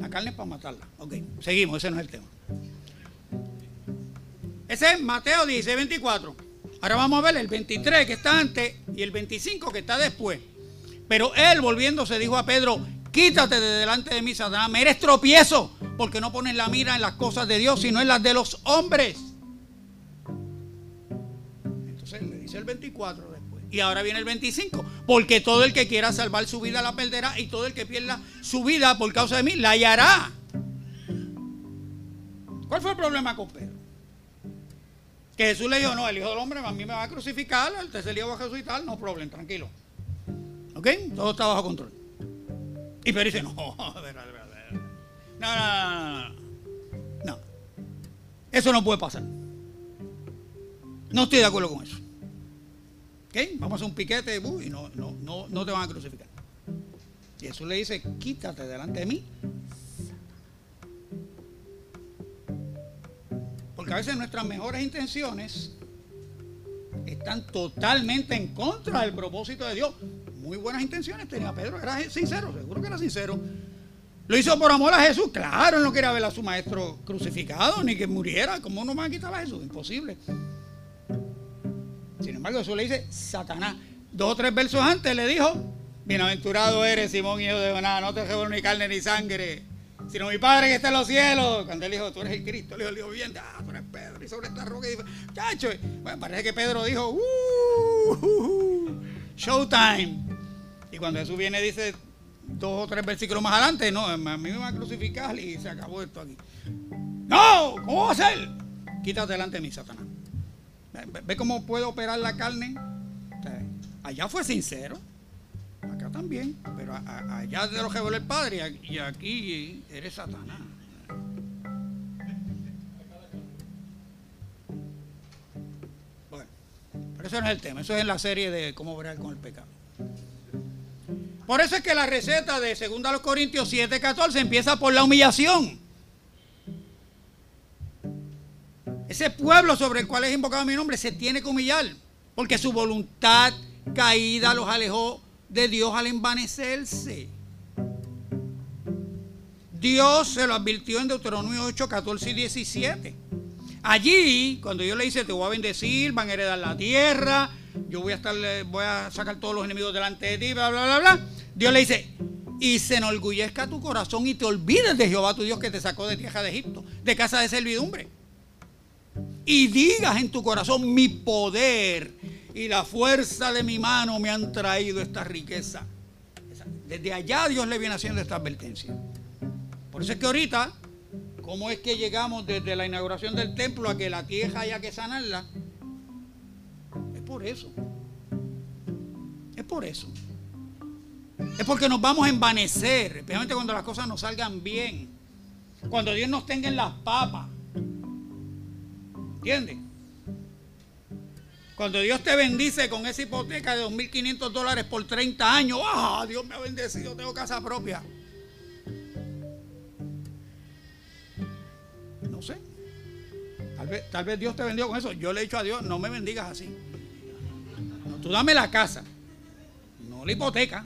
La carne es para matarla. Ok, seguimos, ese no es el tema. Ese es Mateo dice 24. Ahora vamos a ver el 23 que está antes y el 25 que está después. Pero él volviéndose dijo a Pedro, quítate de delante de mí, Satanás, me eres tropiezo, porque no pones la mira en las cosas de Dios, sino en las de los hombres. Entonces le dice el 24 después. Y ahora viene el 25. Porque todo el que quiera salvar su vida la perderá y todo el que pierda su vida por causa de mí la hallará. ¿Cuál fue el problema con Pedro? Que Jesús le dijo, no, el Hijo del Hombre a mí me va a crucificar, el tercer día va a resucitar, no problema, tranquilo. ¿Ok? Todo está bajo control. Y Pedro dice, *laughs* no, a ver, a ver, a ver. No, no, no, no. Eso no puede pasar. No estoy de acuerdo con eso. ¿Ok? Vamos a hacer un piquete y no, no, no, no te van a crucificar. Y Jesús le dice, quítate delante de mí. Porque a veces nuestras mejores intenciones están totalmente en contra del propósito de Dios. Muy buenas intenciones tenía Pedro, era sincero, seguro que era sincero. Lo hizo por amor a Jesús, claro, él no quería ver a su maestro crucificado ni que muriera. ¿Cómo no me va a quitar a Jesús? Imposible. Sin embargo, Jesús le dice, Satanás. Dos o tres versos antes le dijo, bienaventurado eres Simón hijo de Jonás, no te llevo ni carne ni sangre, sino mi Padre que está en los cielos. Cuando él dijo, tú eres el Cristo, le dijo, bien, ah, tú eres Pedro, y sobre esta roca, y dijo, chacho, bueno, parece que Pedro dijo, uh, showtime. Y cuando Jesús viene dice dos o tres versículos más adelante, no, a mí me va a crucificar y se acabó esto aquí. No, ¿cómo va a ser? Quítate delante de mí, Satanás. ¿Ve cómo puede operar la carne? allá fue sincero, acá también, pero allá de lo que el Padre y aquí eres Satanás. Bueno, pero eso no es el tema, eso es en la serie de cómo bregar con el pecado. Por eso es que la receta de 2 Corintios 7:14 empieza por la humillación. Ese pueblo sobre el cual es invocado mi nombre se tiene que humillar, porque su voluntad caída los alejó de Dios al envanecerse. Dios se lo advirtió en Deuteronomio 8, 14 y 17. Allí, cuando Dios le dice, te voy a bendecir, van a heredar la tierra, yo voy a estar, voy a sacar todos los enemigos delante de ti, bla, bla, bla, bla. Dios le dice, y se enorgullezca tu corazón y te olvides de Jehová tu Dios que te sacó de tierra de Egipto, de casa de servidumbre y digas en tu corazón, mi poder y la fuerza de mi mano me han traído esta riqueza. Desde allá Dios le viene haciendo esta advertencia. Por eso es que ahorita, ¿cómo es que llegamos desde la inauguración del templo a que la tierra haya que sanarla? Por eso. Es por eso. Es porque nos vamos a envanecer, especialmente cuando las cosas nos salgan bien. Cuando Dios nos tenga en las papas. ¿Entiendes? Cuando Dios te bendice con esa hipoteca de 2.500 dólares por 30 años, ¡ah! Dios me ha bendecido, tengo casa propia. No sé. Tal vez, tal vez Dios te bendiga con eso. Yo le he dicho a Dios, no me bendigas así. Tú dame la casa, no la hipoteca.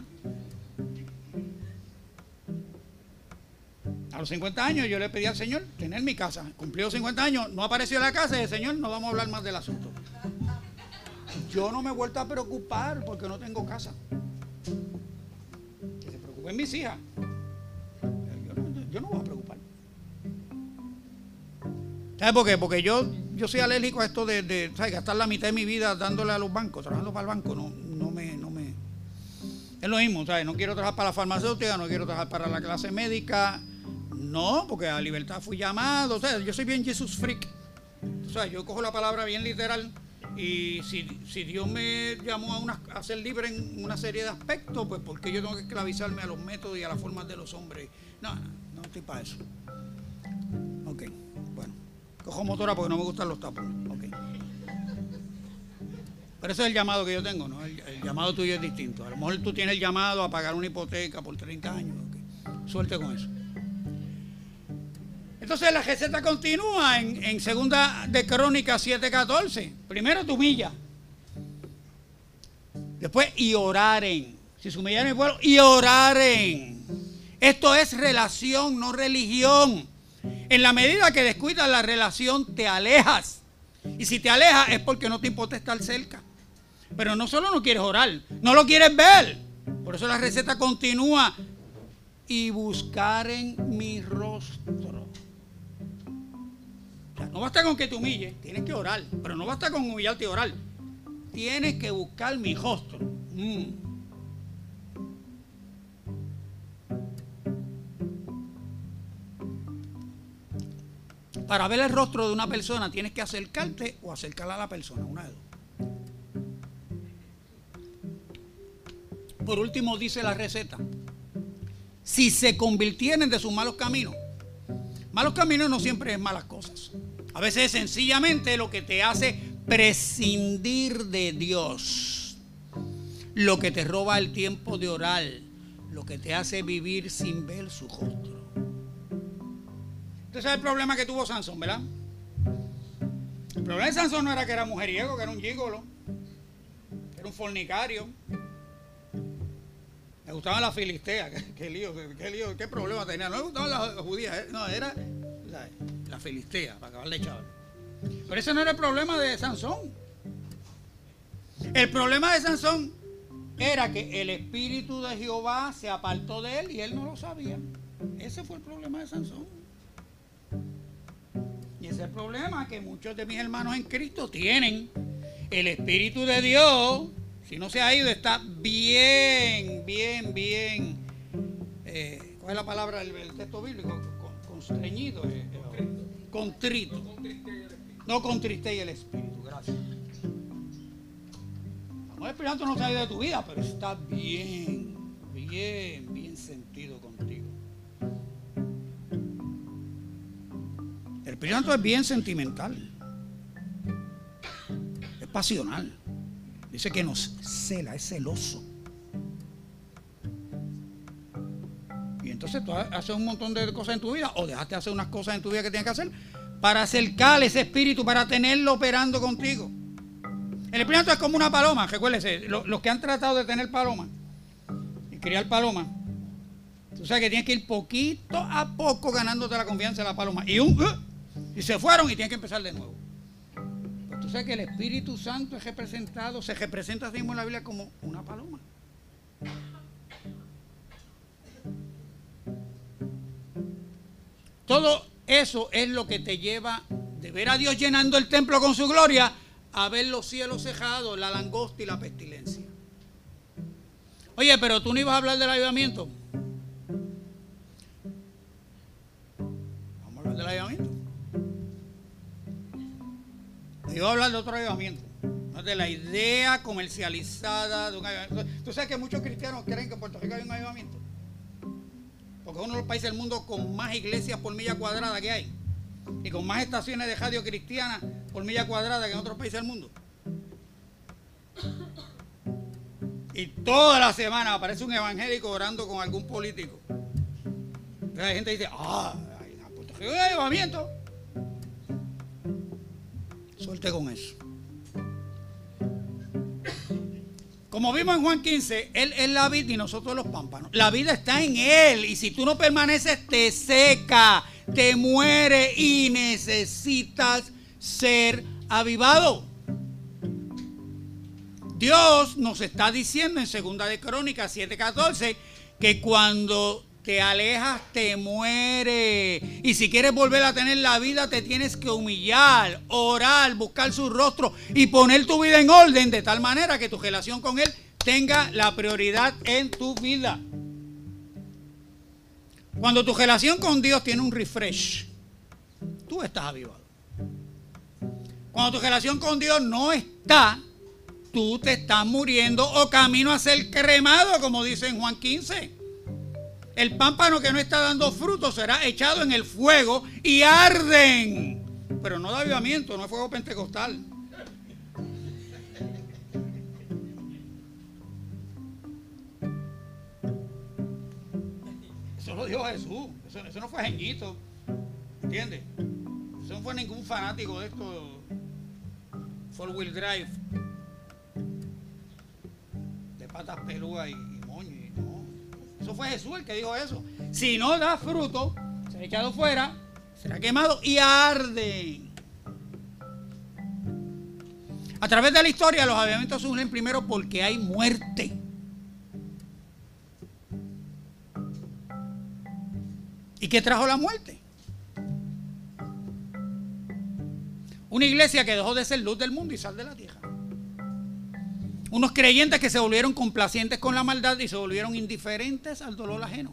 A los 50 años yo le pedí al Señor tener mi casa. Cumplió 50 años, no apareció la casa y el Señor, no vamos a hablar más del asunto. Yo no me he vuelto a preocupar porque no tengo casa. Que se preocupen mis hijas. Yo no, voy a preocupar. ¿Sabes por qué? Porque yo, yo soy alérgico a esto de, gastar la mitad de mi vida dándole a los bancos, trabajando para el banco. No, no me, no me. Es lo mismo, ¿sabes? No quiero trabajar para la farmacéutica, no quiero trabajar para la clase médica no, porque a libertad fui llamado. O sea, yo soy bien Jesus freak. O sea, yo cojo la palabra bien literal. Y si, Dios me llamó a, una, ser libre en una serie de aspectos, pues porque yo tengo que esclavizarme a los métodos y a las formas de los hombres. No, no, no estoy para eso. Ok, bueno. Cojo motora porque no me gustan los tapones. Ok. Pero ese es el llamado que yo tengo, ¿no? El, llamado tuyo es distinto. A lo mejor tú tienes el llamado a pagar una hipoteca por 30 años. Suerte con eso. Entonces la receta continúa en, segunda de Crónicas 7:14. Primero tu humilla. Después y oraren. Si se humillan el pueblo, y oraren. Esto es relación, no religión. En la medida que descuidas la relación, te alejas. Y si te alejas es porque no te importa estar cerca. Pero no solo no quieres orar, no lo quieres ver. Por eso la receta continúa. Y buscar en mi rostro. No basta con que te humilles, tienes que orar. Pero no basta con humillarte y orar. tienes que buscar mi rostro. Mm. Para ver el rostro de una persona tienes que acercarte o acercar a la persona, una de dos. Por último dice la receta, si se convirtieren de sus malos caminos, malos caminos no siempre es malas cosas. A veces es sencillamente lo que te hace prescindir de Dios, lo que te roba el tiempo de orar, lo que te hace vivir sin ver su rostro. Usted sabe el problema que tuvo Sansón, ¿verdad? El problema de Sansón no era que era mujeriego, que era un gígolo, que era un fornicario. Le gustaban las filisteas, qué, lío, qué lío, qué problema tenía. No le gustaban las judías, ¿eh? no, era la, la filistea, para acabar de echar. Pero ese no era el problema de Sansón. El problema de Sansón era que el espíritu de Jehová se apartó de él y él no lo sabía. Ese fue el problema de Sansón. El problema que muchos de mis hermanos en Cristo tienen. El Espíritu de Dios, si no se ha ido, está bien, bien, bien. Eh, ¿Cuál es la palabra del, texto bíblico? Constreñido. Contrito. No contriste el Espíritu. Gracias. El Espíritu no se ha ido de tu vida, pero está bien, bien, bien sentido Espíritu Santo es bien sentimental. Es pasional. Dice que nos cela, es celoso. Y entonces tú haces un montón de cosas en tu vida o dejaste hacer unas cosas en tu vida que tienes que hacer para acercar ese espíritu, para tenerlo operando contigo. El Espíritu es como una paloma, recuérdese, los, que han tratado de tener paloma y criar paloma, tú sabes que tienes que ir poquito a poco ganándote la confianza de la paloma. Y un... Uh, y se fueron y tienen que empezar de nuevo. Pues tú sabes que el Espíritu Santo es representado, se representa así mismo en la Biblia como una paloma. Todo eso es lo que te lleva de ver a Dios llenando el templo con su gloria a ver los cielos cejados, la langosta y la pestilencia. Oye, pero tú no ibas a hablar del avivamiento. Vamos a hablar del avivamiento. Yo voy a hablar de otro avivamiento, de la idea comercializada de un avivamiento. Tú sabes que muchos cristianos creen que en Puerto Rico hay un avivamiento. Porque es uno de los países del mundo con más iglesias por milla cuadrada que hay. Y con más estaciones de radio cristiana por milla cuadrada que en otros países del mundo. Y toda la semana aparece un evangélico orando con algún político. Entonces la gente dice, ah, hay avivamiento. Suerte con eso. Como vimos en Juan 15, Él es la vida y nosotros los pámpanos. La vida está en Él y si tú no permaneces te seca, te muere y necesitas ser avivado. Dios nos está diciendo en Segunda de Crónicas 7:14 que cuando te alejas, te muere. Y si quieres volver a tener la vida, te tienes que humillar, orar, buscar su rostro y poner tu vida en orden de tal manera que tu relación con Él tenga la prioridad en tu vida. Cuando tu relación con Dios tiene un refresh, tú estás avivado. Cuando tu relación con Dios no está, tú te estás muriendo o camino a ser cremado, como dice en Juan 15. El pámpano que no está dando fruto será echado en el fuego y arden. Pero no da avivamiento, no es fuego pentecostal. Eso lo dijo Jesús. Eso, no fue genito. ¿Entiendes? Eso no fue ningún fanático de esto. Four wheel drive. De patas peludas y eso fue Jesús el que dijo eso. Si no da fruto, será echado fuera, será quemado y arde. A través de la historia los avivamientos surgen primero porque hay muerte. ¿Y qué trajo la muerte? Una iglesia que dejó de ser luz del mundo y sal de la tierra. Unos creyentes que se volvieron complacientes con la maldad y se volvieron indiferentes al dolor ajeno.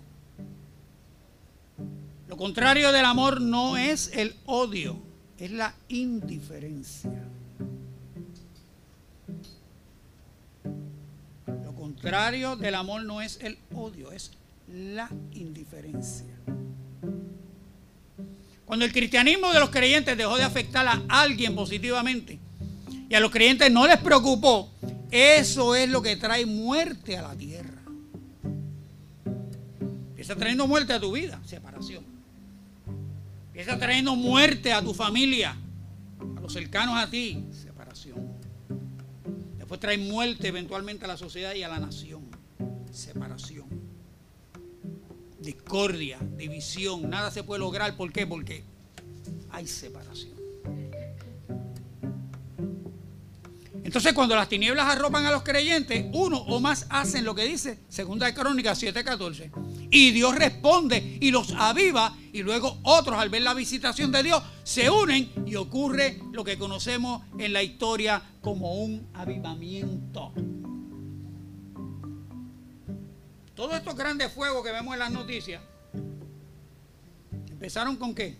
Lo contrario del amor no es el odio, es la indiferencia. Lo contrario del amor no es el odio, es la indiferencia. Cuando el cristianismo de los creyentes dejó de afectar a alguien positivamente y a los creyentes no les preocupó, eso es lo que trae muerte a la tierra. Empieza trayendo muerte a tu vida, separación. Empieza trayendo muerte a tu familia, a los cercanos a ti, separación. Después trae muerte eventualmente a la sociedad y a la nación, separación discordia, división, nada se puede lograr. ¿Por qué? Porque hay separación. Entonces cuando las tinieblas arropan a los creyentes, uno o más hacen lo que dice Segunda de Crónicas 7:14. Y Dios responde y los aviva y luego otros al ver la visitación de Dios se unen y ocurre lo que conocemos en la historia como un avivamiento. Todos estos grandes fuegos que vemos en las noticias, ¿empezaron con qué?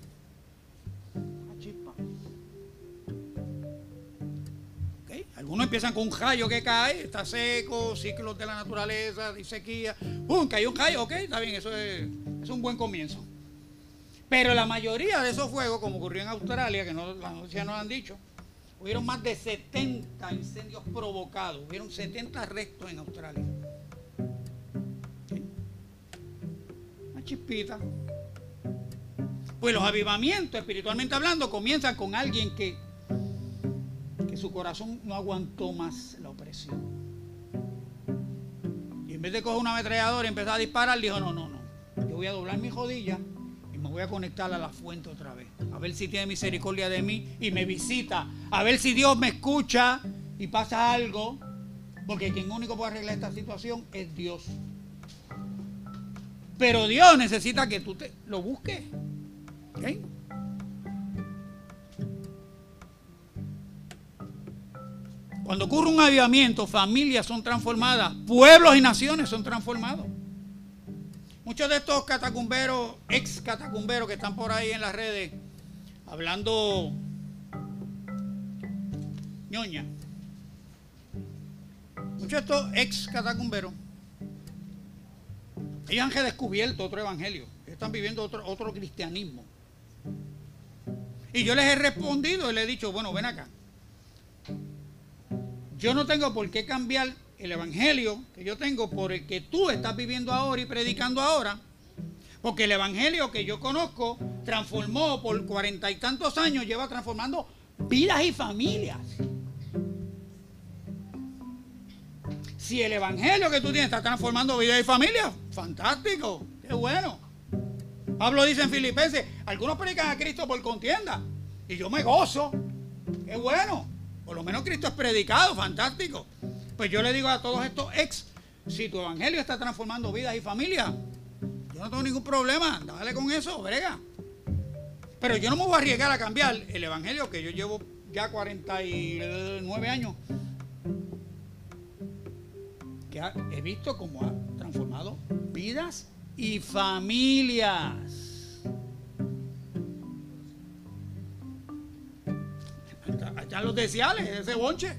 Algunos empiezan con un rayo que cae, está seco, ciclos de la naturaleza, de sequía. ¡Pum! Cayó un rayo, ok, está bien, eso es, un buen comienzo. Pero la mayoría de esos fuegos, como ocurrió en Australia, que no, las noticias nos han dicho, hubieron más de 70 incendios provocados, hubieron 70 arrestos en Australia. chispita. Pues los avivamientos, espiritualmente hablando, comienzan con alguien que su corazón no aguantó más la opresión. Y en vez de coger una ametralladora y empezar a disparar, dijo, no, no, no. Yo voy a doblar mi rodilla y me voy a conectar a la fuente otra vez. A ver si tiene misericordia de mí y me visita. A ver si Dios me escucha y pasa algo. Porque quien único puede arreglar esta situación es Dios. Pero Dios necesita que tú te lo busques. Cuando ocurre un avivamiento, familias son transformadas, pueblos y naciones son transformados. Muchos de estos catacumberos, ex catacumberos que están por ahí en las redes, hablando ñoña. Muchos de estos ex catacumberos ellos han redescubierto otro evangelio. Están viviendo otro, otro cristianismo. Y yo les he respondido y les he dicho, bueno, ven acá. Yo no tengo por qué cambiar el evangelio que yo tengo por el que tú estás viviendo ahora y predicando ahora. Porque el evangelio que yo conozco transformó por cuarenta y tantos años, lleva transformando vidas y familias. Si el evangelio que tú tienes está transformando vida y familia, fantástico, qué bueno. Pablo dice en Filipenses, algunos predican a Cristo por contienda y yo me gozo, qué bueno. Por lo menos Cristo es predicado, fantástico. Pues yo le digo a todos estos ex, si tu evangelio está transformando vidas y familias, yo no tengo ningún problema, dale con eso, brega. Pero yo no me voy a arriesgar a cambiar el evangelio que yo llevo ya 49 años que he visto cómo ha transformado vidas y familias. Allá los deciales, ese bonche.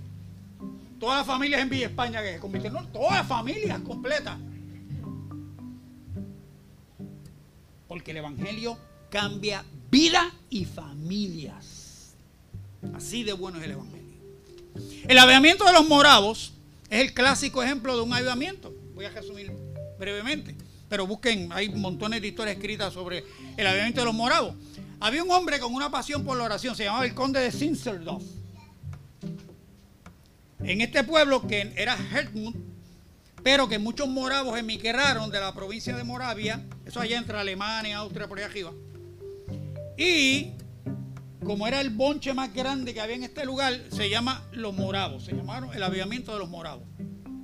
Todas las familias en Villa España que se convirtieron, todas las familias completas. Porque el Evangelio cambia vida y familias. Así de bueno es el Evangelio. El avivamiento de los moravos es el clásico ejemplo de un avivamiento. Voy a resumir brevemente. Pero busquen, hay montones de historias escritas sobre el avivamiento de los moravos. Había un hombre con una pasión por la oración, se llamaba el conde de Zinzendorf. En este pueblo que era Hertmund, pero que muchos moravos emigraron de la provincia de Moravia, eso allá entre Alemania, Austria, por allá arriba. Y como era el bonche más grande que había en este lugar, se llama los moravos, se llamaron el avivamiento de los moravos.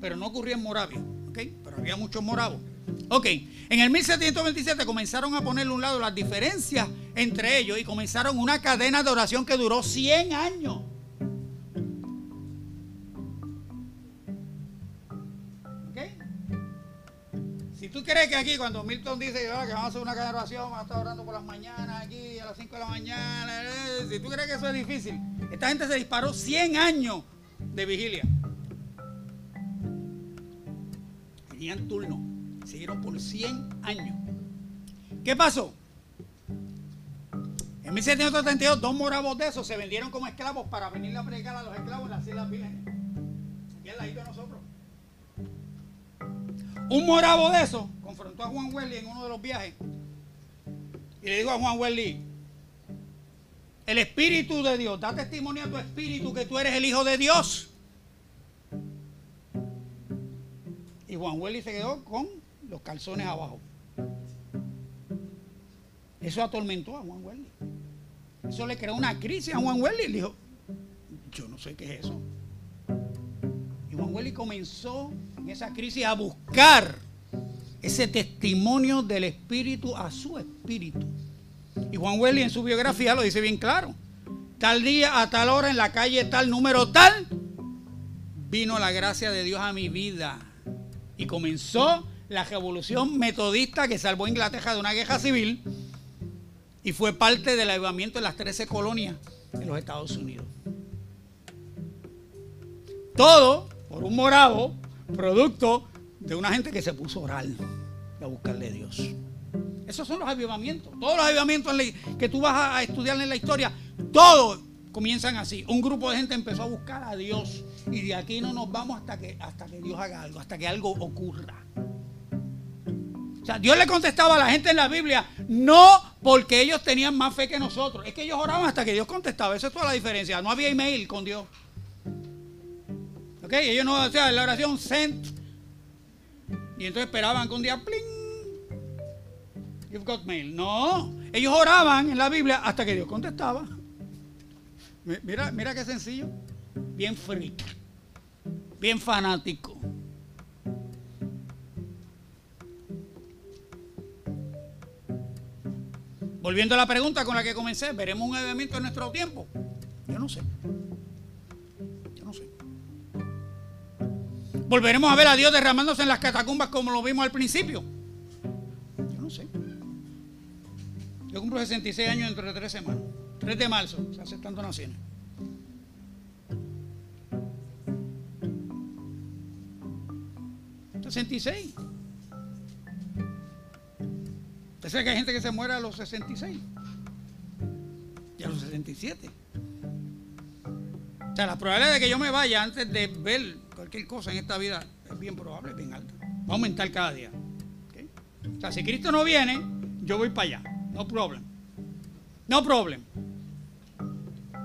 Pero no ocurría en Moravia, ¿ok? Pero había muchos moravos. Ok, en el 1727 comenzaron a ponerle a un lado las diferencias entre ellos y comenzaron una cadena de oración que duró 100 años. Okay. Si tú crees que aquí cuando Milton dice ah, que vamos a hacer una cadena de oración, vamos a estar orando por las mañanas aquí a las 5 de la mañana, eh, si tú crees que eso es difícil, esta gente se disparó 100 años de vigilia. Tenían turno siguieron por 100 años. ¿Qué pasó? En 1732, dos moravos de esos se vendieron como esclavos para venir a predicar a los esclavos en las Islas Vírgenes. Aquí al ladito de nosotros. Un moravo de esos confrontó a Juan Wesley en uno de los viajes y le dijo a Juan Wesley, el Espíritu de Dios, da testimonio a tu Espíritu que tú eres el Hijo de Dios. Y Juan Wesley se quedó con los calzones abajo. Eso atormentó a Juan Wesley. Eso le creó una crisis a Juan Wesley. Le dijo, yo no sé qué es eso. Y Juan Wesley comenzó en esa crisis a buscar ese testimonio del Espíritu a su Espíritu. Y Juan Wesley en su biografía lo dice bien claro. Tal día, a tal hora, en la calle tal, número tal, vino la gracia de Dios a mi vida. Y comenzó la revolución metodista que salvó a Inglaterra de una guerra civil y fue parte del avivamiento de las 13 colonias en los Estados Unidos. Todo por un morado, producto de una gente que se puso a orar y a buscarle a Dios. Esos son los avivamientos. Todos los avivamientos que tú vas a estudiar en la historia, todos comienzan así. Un grupo de gente empezó a buscar a Dios y de aquí no nos vamos hasta que, hasta que Dios haga algo, hasta que algo ocurra. Dios le contestaba a la gente en la Biblia, no porque ellos tenían más fe que nosotros, es que ellos oraban hasta que Dios contestaba. Esa es toda la diferencia. No había email con Dios. ¿Ok? Ellos no, sea, la oración sent. Y entonces esperaban un día, pling, you've got mail. No, ellos oraban en la Biblia hasta que Dios contestaba. Mira, mira qué sencillo. Bien freak. Bien fanático. Volviendo a la pregunta con la que comencé, ¿veremos un avivamiento en nuestro tiempo? Yo no sé. Yo no sé. ¿Volveremos a ver a Dios derramándose en las catacumbas como lo vimos al principio? Yo no sé. Yo cumplo 66 años dentro de tres semanas. 3 de marzo, se hace tanto naciones. ¿66? ¿Usted que hay gente que se muere a los 66? Y a los 67. O sea, la probabilidad de que yo me vaya antes de ver cualquier cosa en esta vida es bien probable, bien alta. Va a aumentar cada día. O sea, si Cristo no viene, yo voy para allá. No problem. No problem.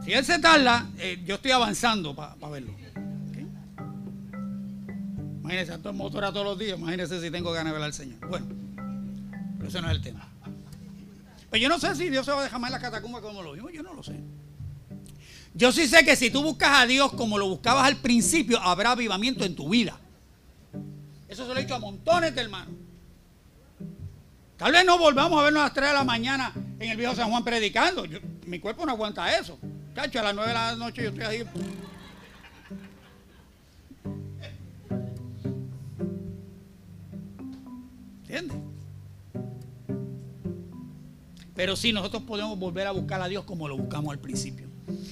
Si Él se tarda, eh, yo estoy avanzando para verlo. Imagínense, ando en motora todos los días. Imagínense si tengo ganas de ver al Señor. Bueno, pero ese no es el tema. Pues yo no sé si Dios se va a dejar más en la catacumba como lo vimos. Yo no lo sé. Yo sí sé que si tú buscas a Dios como lo buscabas al principio, habrá avivamiento en tu vida. Eso se lo he dicho a montones de hermanos. Tal vez no volvamos a vernos a las 3 de la mañana en el viejo San Juan predicando. mi cuerpo no aguanta eso. Cacho, a las 9 de la noche yo estoy ahí. ¿Entiendes? Pero sí, nosotros podemos volver a buscar a Dios como lo buscamos al principio.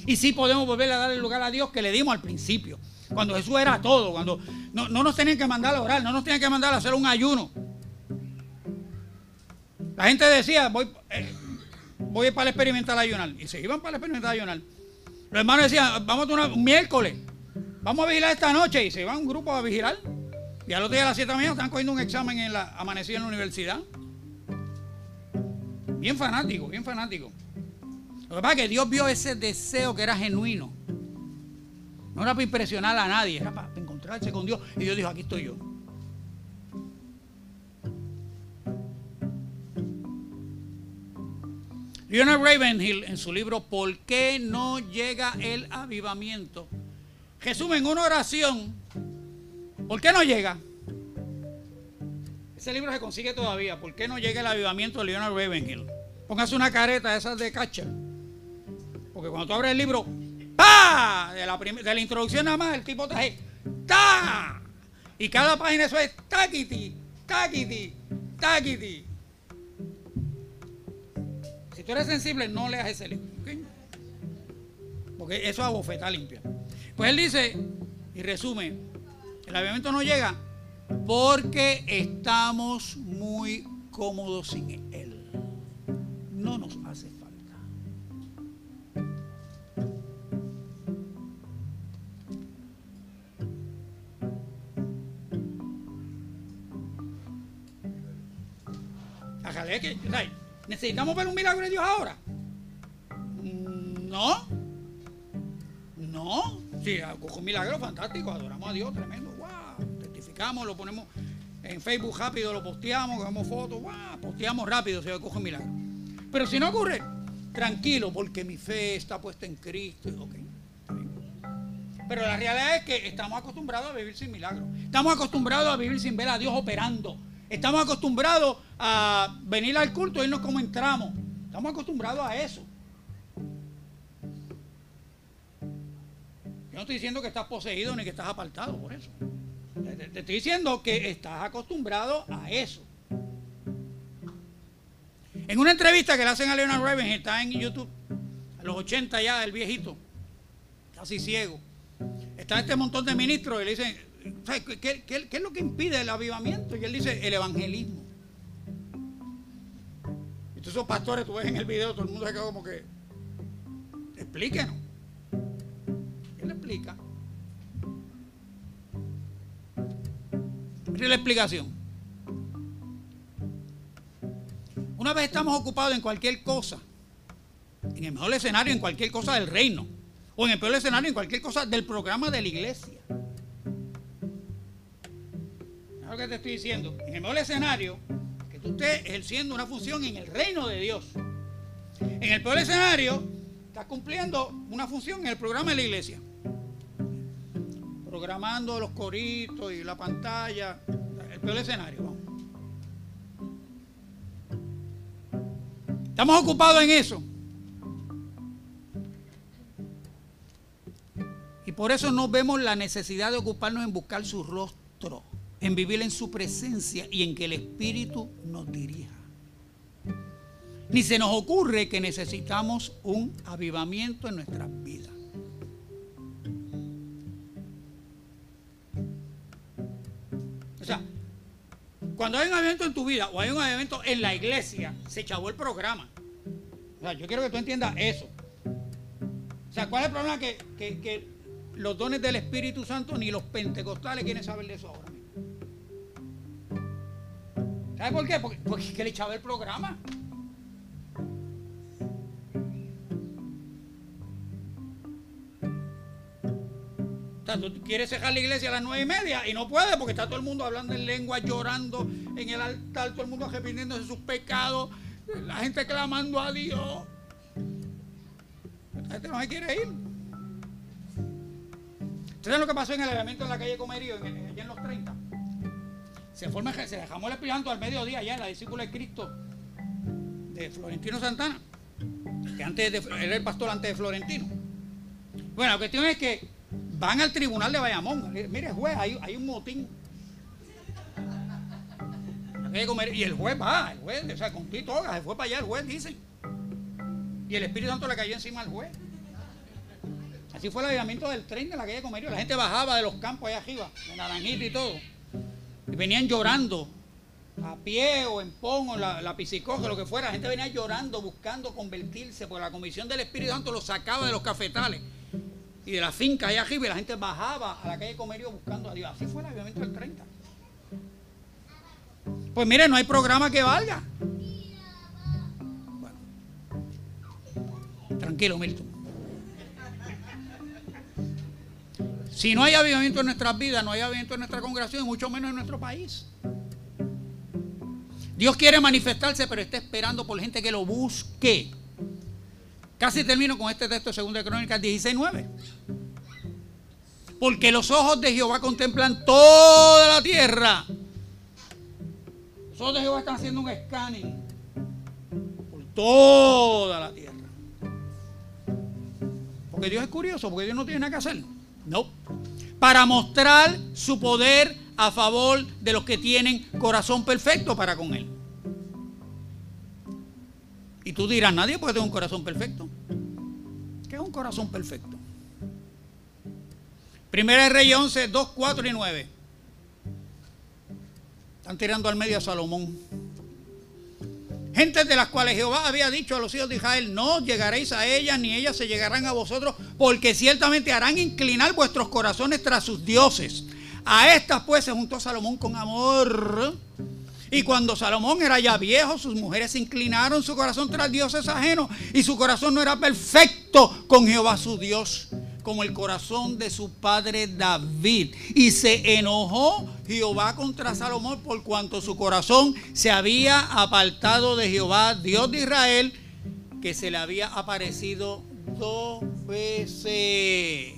Y sí podemos volver a darle lugar a Dios que le dimos al principio. Cuando Jesús era todo, cuando no, nos tenían que mandar a orar, no nos tenían que mandar a hacer un ayuno. La gente decía, voy, eh, voy para el ayunar. Y se iban para el ayunar. Los hermanos decían, vamos a un miércoles, vamos a vigilar esta noche. Y se iban un grupo a vigilar. Y al otro día a las 7 de la mañana están cogiendo un examen en la en la universidad. Bien fanático, bien fanático. Lo que pasa es que Dios vio ese deseo que era genuino. No era para impresionar a nadie, era para encontrarse con Dios. Y Dios dijo, aquí estoy yo. Leonard Ravenhill en su libro ¿Por qué no llega el avivamiento? Resume en una oración ¿Por qué no llega? Ese libro se consigue todavía. ¿Por qué no llega el avivamiento de Leonard Ravenhill? Póngase una careta esas de cacha. Porque cuando tú abres el libro, ¡pa! De la, de la introducción nada más, el tipo trae ¡ta! Y cada página eso es taquiti, taquiti, Taquiti. Si tú eres sensible, no leas ese libro. Porque eso es bofeta limpia. Pues él dice, y resume, el avivamiento no llega porque estamos muy cómodos sin él. No nos hace falta. ¿necesitamos ver un milagro de Dios ahora? No. No. Sí, un milagro fantástico, adoramos a Dios, tremendo, lo ponemos en Facebook rápido, lo posteamos, cogemos fotos, posteamos rápido, se coge un milagro. Pero si no ocurre, tranquilo, porque mi fe está puesta en Cristo. Pero la realidad es que estamos acostumbrados a vivir sin milagros. Estamos acostumbrados a vivir sin ver a Dios operando. Estamos acostumbrados a venir al culto y irnos como entramos. Estamos acostumbrados a eso. Yo no estoy diciendo que estás poseído ni que estás apartado por eso. Te, estoy diciendo que estás acostumbrado a eso. En una entrevista que le hacen a Leonard Raven, está en YouTube, a los 80 ya, el viejito, casi ciego. Está este montón de ministros y le dicen, ¿qué, qué es lo que impide el avivamiento? Y él dice, el evangelismo. Entonces esos pastores, tú ves en el video, todo el mundo se queda como que, explíquenos le explica. Mire la explicación. Una vez estamos ocupados en cualquier cosa, en el mejor escenario, en cualquier cosa del reino, o en el peor escenario, en cualquier cosa del programa de la iglesia. Es lo que te estoy diciendo. En el mejor escenario, que tú estés ejerciendo una función en el reino de Dios. En el peor escenario, estás cumpliendo una función en el programa de la iglesia programando los coritos y la pantalla. El peor escenario. Estamos ocupados en eso. Y por eso no vemos la necesidad de ocuparnos en buscar su rostro, en vivir en su presencia y en que el Espíritu nos dirija. Ni se nos ocurre que necesitamos un avivamiento en nuestras vidas. O sea, cuando hay un evento en tu vida o hay un evento en la iglesia, se chavó el programa. O sea, yo quiero que tú entiendas eso. O sea, ¿cuál es el problema? Que, los dones del Espíritu Santo ni los pentecostales quieren saber de eso ahora mismo. ¿Sabes por qué? Porque, porque es que le echaba el programa. Tú quieres cerrar la iglesia a las nueve y media y no puedes porque está todo el mundo hablando en lengua, llorando en el altar, todo el mundo arrepintiéndose de sus pecados, la gente clamando a Dios. La gente no se quiere ir. ¿Ustedes lo que pasó en el elemento en la calle Comerío, allá en los 30? Se, forma, se dejamos el Espíritu al mediodía allá en la discípula de Cristo de Florentino Santana, que antes era el pastor antes de Florentino. Bueno, la cuestión es que van al tribunal de Bayamón. Mire, juez, hay, un motín. Y el juez va, el juez, o sea, con ti toga, se fue para allá, el juez dice. Y el Espíritu Santo le cayó encima al juez. Así fue el avivamiento del tren de la calle Comerío. La gente bajaba de los campos allá arriba, de Naranjito y todo. Y venían llorando, a pie o en pon o la, la piscicoja, lo que fuera. La gente venía llorando, buscando convertirse, porque la comisión del Espíritu Santo los sacaba de los cafetales y de la finca allá arriba y la gente bajaba a la calle Comerio buscando a Dios. Así fue el avivamiento del 30. Pues mire, no hay programa que valga. Bueno. Tranquilo, Milton. Si no hay avivamiento en nuestras vidas, no hay avivamiento en nuestra congregación y mucho menos en nuestro país. Dios quiere manifestarse, pero está esperando por gente que lo busque. Casi termino con este texto de 2 Crónicas 16:9. Porque los ojos de Jehová contemplan toda la tierra. Los ojos de Jehová están haciendo un scanning por toda la tierra. Porque Dios es curioso, porque Dios no tiene nada que hacer. No. Para mostrar su poder a favor de los que tienen corazón perfecto para con Él. Y tú dirás, nadie puede tener un corazón perfecto. ¿Qué es un corazón perfecto? Primera de Reyes 11, 2, 4 y 9. Están tirando al medio a Salomón. Gentes de las cuales Jehová había dicho a los hijos de Israel, no llegaréis a ellas, ni ellas se llegarán a vosotros, porque ciertamente harán inclinar vuestros corazones tras sus dioses. A estas pues se juntó Salomón con amor. Y cuando Salomón era ya viejo, sus mujeres inclinaron su corazón tras dioses ajenos, y su corazón no era perfecto con Jehová su Dios como el corazón de su padre David. Y se enojó Jehová contra Salomón por cuanto su corazón se había apartado de Jehová, Dios de Israel, que se le había aparecido dos veces.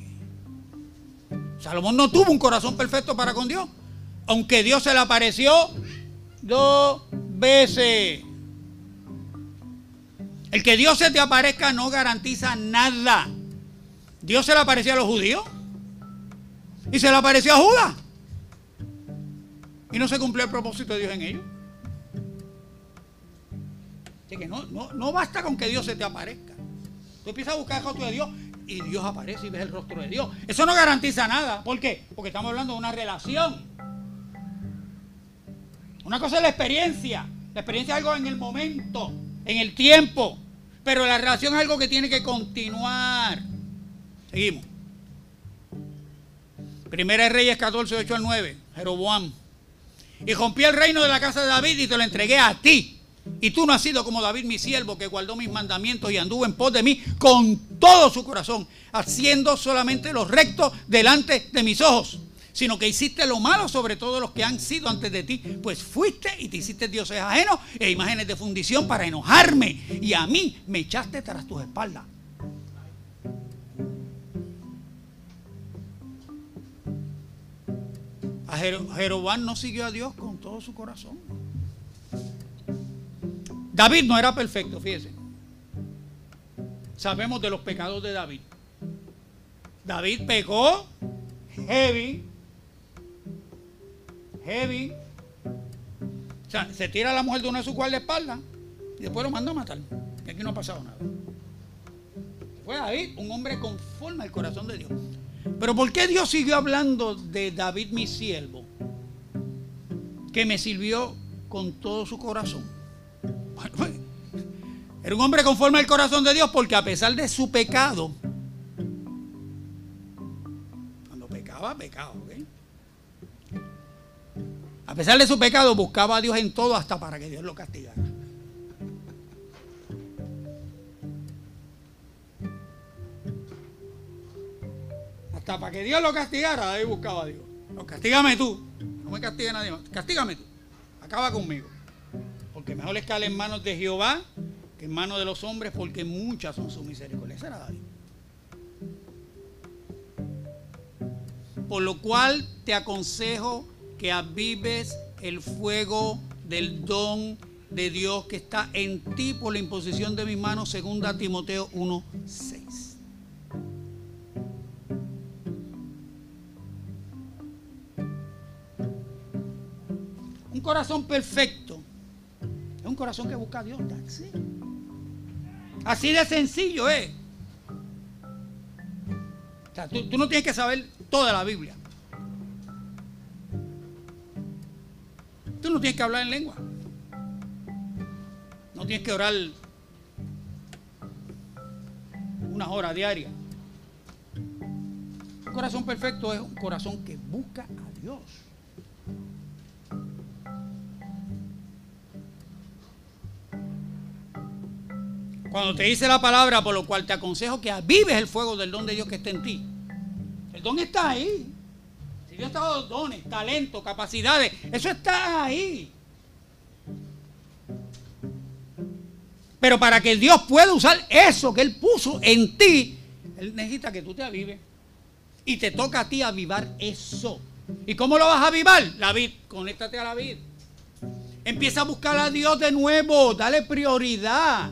Salomón no tuvo un corazón perfecto para con Dios, aunque Dios se le apareció dos veces. El que Dios se te aparezca no garantiza nada. Dios se le apareció a los judíos y se le apareció a Judas. Y no se cumplió el propósito de Dios en ellos. Así que no, no, basta con que Dios se te aparezca. Tú empiezas a buscar el rostro de Dios y Dios aparece y ves el rostro de Dios. Eso no garantiza nada. ¿Por qué? Porque estamos hablando de una relación. Una cosa es la experiencia. La experiencia es algo en el momento, en el tiempo. Pero la relación es algo que tiene que continuar. Seguimos. Primera de Reyes 14, 8 al 9. Jeroboam. Y rompí el reino de la casa de David y te lo entregué a ti. Y tú no has sido como David mi siervo, que guardó mis mandamientos y anduvo en pos de mí con todo su corazón, haciendo solamente lo recto delante de mis ojos. Sino que hiciste lo malo sobre todos los que han sido antes de ti, pues fuiste y te hiciste dioses ajenos e imágenes de fundición para enojarme. Y a mí me echaste tras tus espaldas. A no siguió a Dios con todo su corazón. David no era perfecto, fíjese. Sabemos de los pecados de David. David pecó heavy. Heavy. O sea, se tira a la mujer de una de sus espalda y después lo manda a matar. Aquí no ha pasado nada. Fue David, un hombre conforme al corazón de Dios. Pero ¿por qué Dios siguió hablando de David mi siervo? Que me sirvió con todo su corazón. Pues, era un hombre conforme al corazón de Dios porque a pesar de su pecado, cuando pecaba, pecaba. A pesar de su pecado, buscaba a Dios en todo hasta para que Dios lo castigara. para que Dios lo castigara, ahí buscaba a Dios. No, castígame tú. No me castigue nadie más. Castígame tú. Acaba conmigo. Porque mejor es en manos de Jehová que en manos de los hombres, porque muchas son sus misericordias. Ese era David. Por lo cual te aconsejo que avives el fuego del don de Dios que está en ti por la imposición de mis manos, segunda Timoteo 1:6. corazón perfecto es un corazón que busca a Dios. Así de sencillo es. tú, no tienes que saber toda la Biblia. Tú no tienes que hablar en lengua. No tienes que orar unas horas diarias. Un corazón perfecto es un corazón que busca a Dios. Cuando te dice la palabra, por lo cual te aconsejo que avives el fuego del don de Dios que está en ti. El don está ahí. Dios te ha dado dones, talentos, capacidades, eso está ahí. Pero para que Dios pueda usar eso que Él puso en ti, Él necesita que tú te avives. Y te toca a ti avivar eso. ¿Y cómo lo vas a avivar? La vid. Conéctate a la vid. Empieza a buscar a Dios de nuevo. Dale prioridad.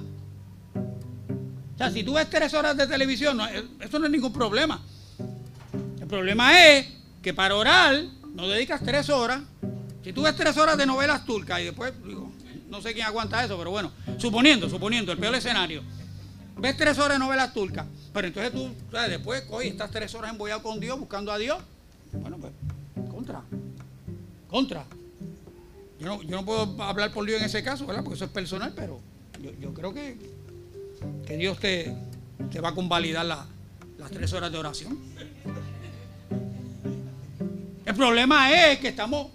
O sea, si tú ves tres horas de televisión, eh, eso no es ningún problema. El problema es que para orar no dedicas tres horas, si tú ves tres horas de novelas turcas y después, digo, no sé quién aguanta eso, pero bueno, suponiendo, suponiendo, el peor escenario, ves tres horas de novelas turcas, pero entonces tú, ¿sabes? después coges estás tres horas embollado con Dios, buscando a Dios, bueno, pues, contra, contra. Yo no, yo no puedo hablar por Dios en ese caso, ¿verdad? Porque eso es personal, pero yo, yo creo que, que Dios te, te va a convalidar la, las tres horas de oración. El problema es que estamos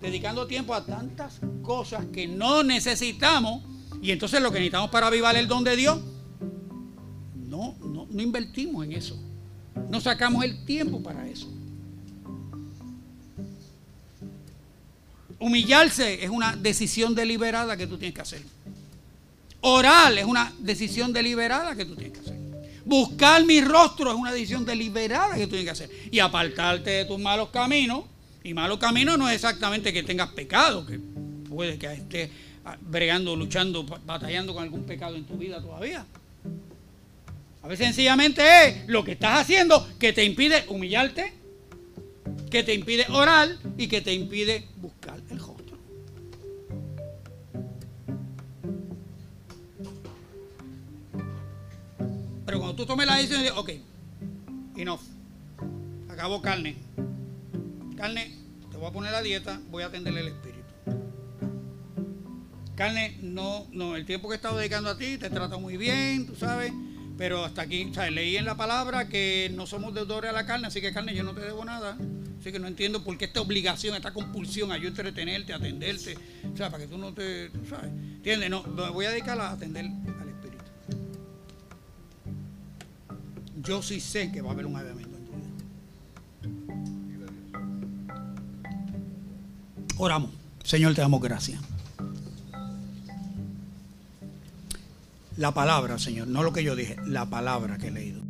dedicando tiempo a tantas cosas que no necesitamos y entonces lo que necesitamos para avivar el don de Dios, no, no, no invertimos en eso. No sacamos el tiempo para eso. Humillarse es una decisión deliberada que tú tienes que hacer. Orar es una decisión deliberada que tú tienes que hacer. Buscar mi rostro es una decisión deliberada que tú tienes que hacer. Y apartarte de tus malos caminos. Y malos caminos no es exactamente que tengas pecado, que puede que estés bregando, luchando, batallando con algún pecado en tu vida todavía. A veces sencillamente es lo que estás haciendo que te impide humillarte, que te impide orar y que te impide buscar el rostro. Pero cuando tú tomes la decisión de, ok, enough, acabo carne. Carne, te voy a poner la dieta, voy a atenderle el espíritu. Carne, no, no, el tiempo que he estado dedicando a ti te trata muy bien, tú sabes, pero hasta aquí, ¿sabes? leí en la palabra que no somos deudores a la carne, así que carne, yo no te debo nada. Así que no entiendo por qué esta obligación, esta compulsión a yo entretenerte, atenderte, o sea, para que tú no te, ¿sabes? ¿Entiendes? No, me voy a dedicar a atender Yo sí sé que va a haber un avivamiento en tu vida. Oramos. Señor, te damos gracias. La palabra, Señor, no lo que yo dije, la palabra que he leído.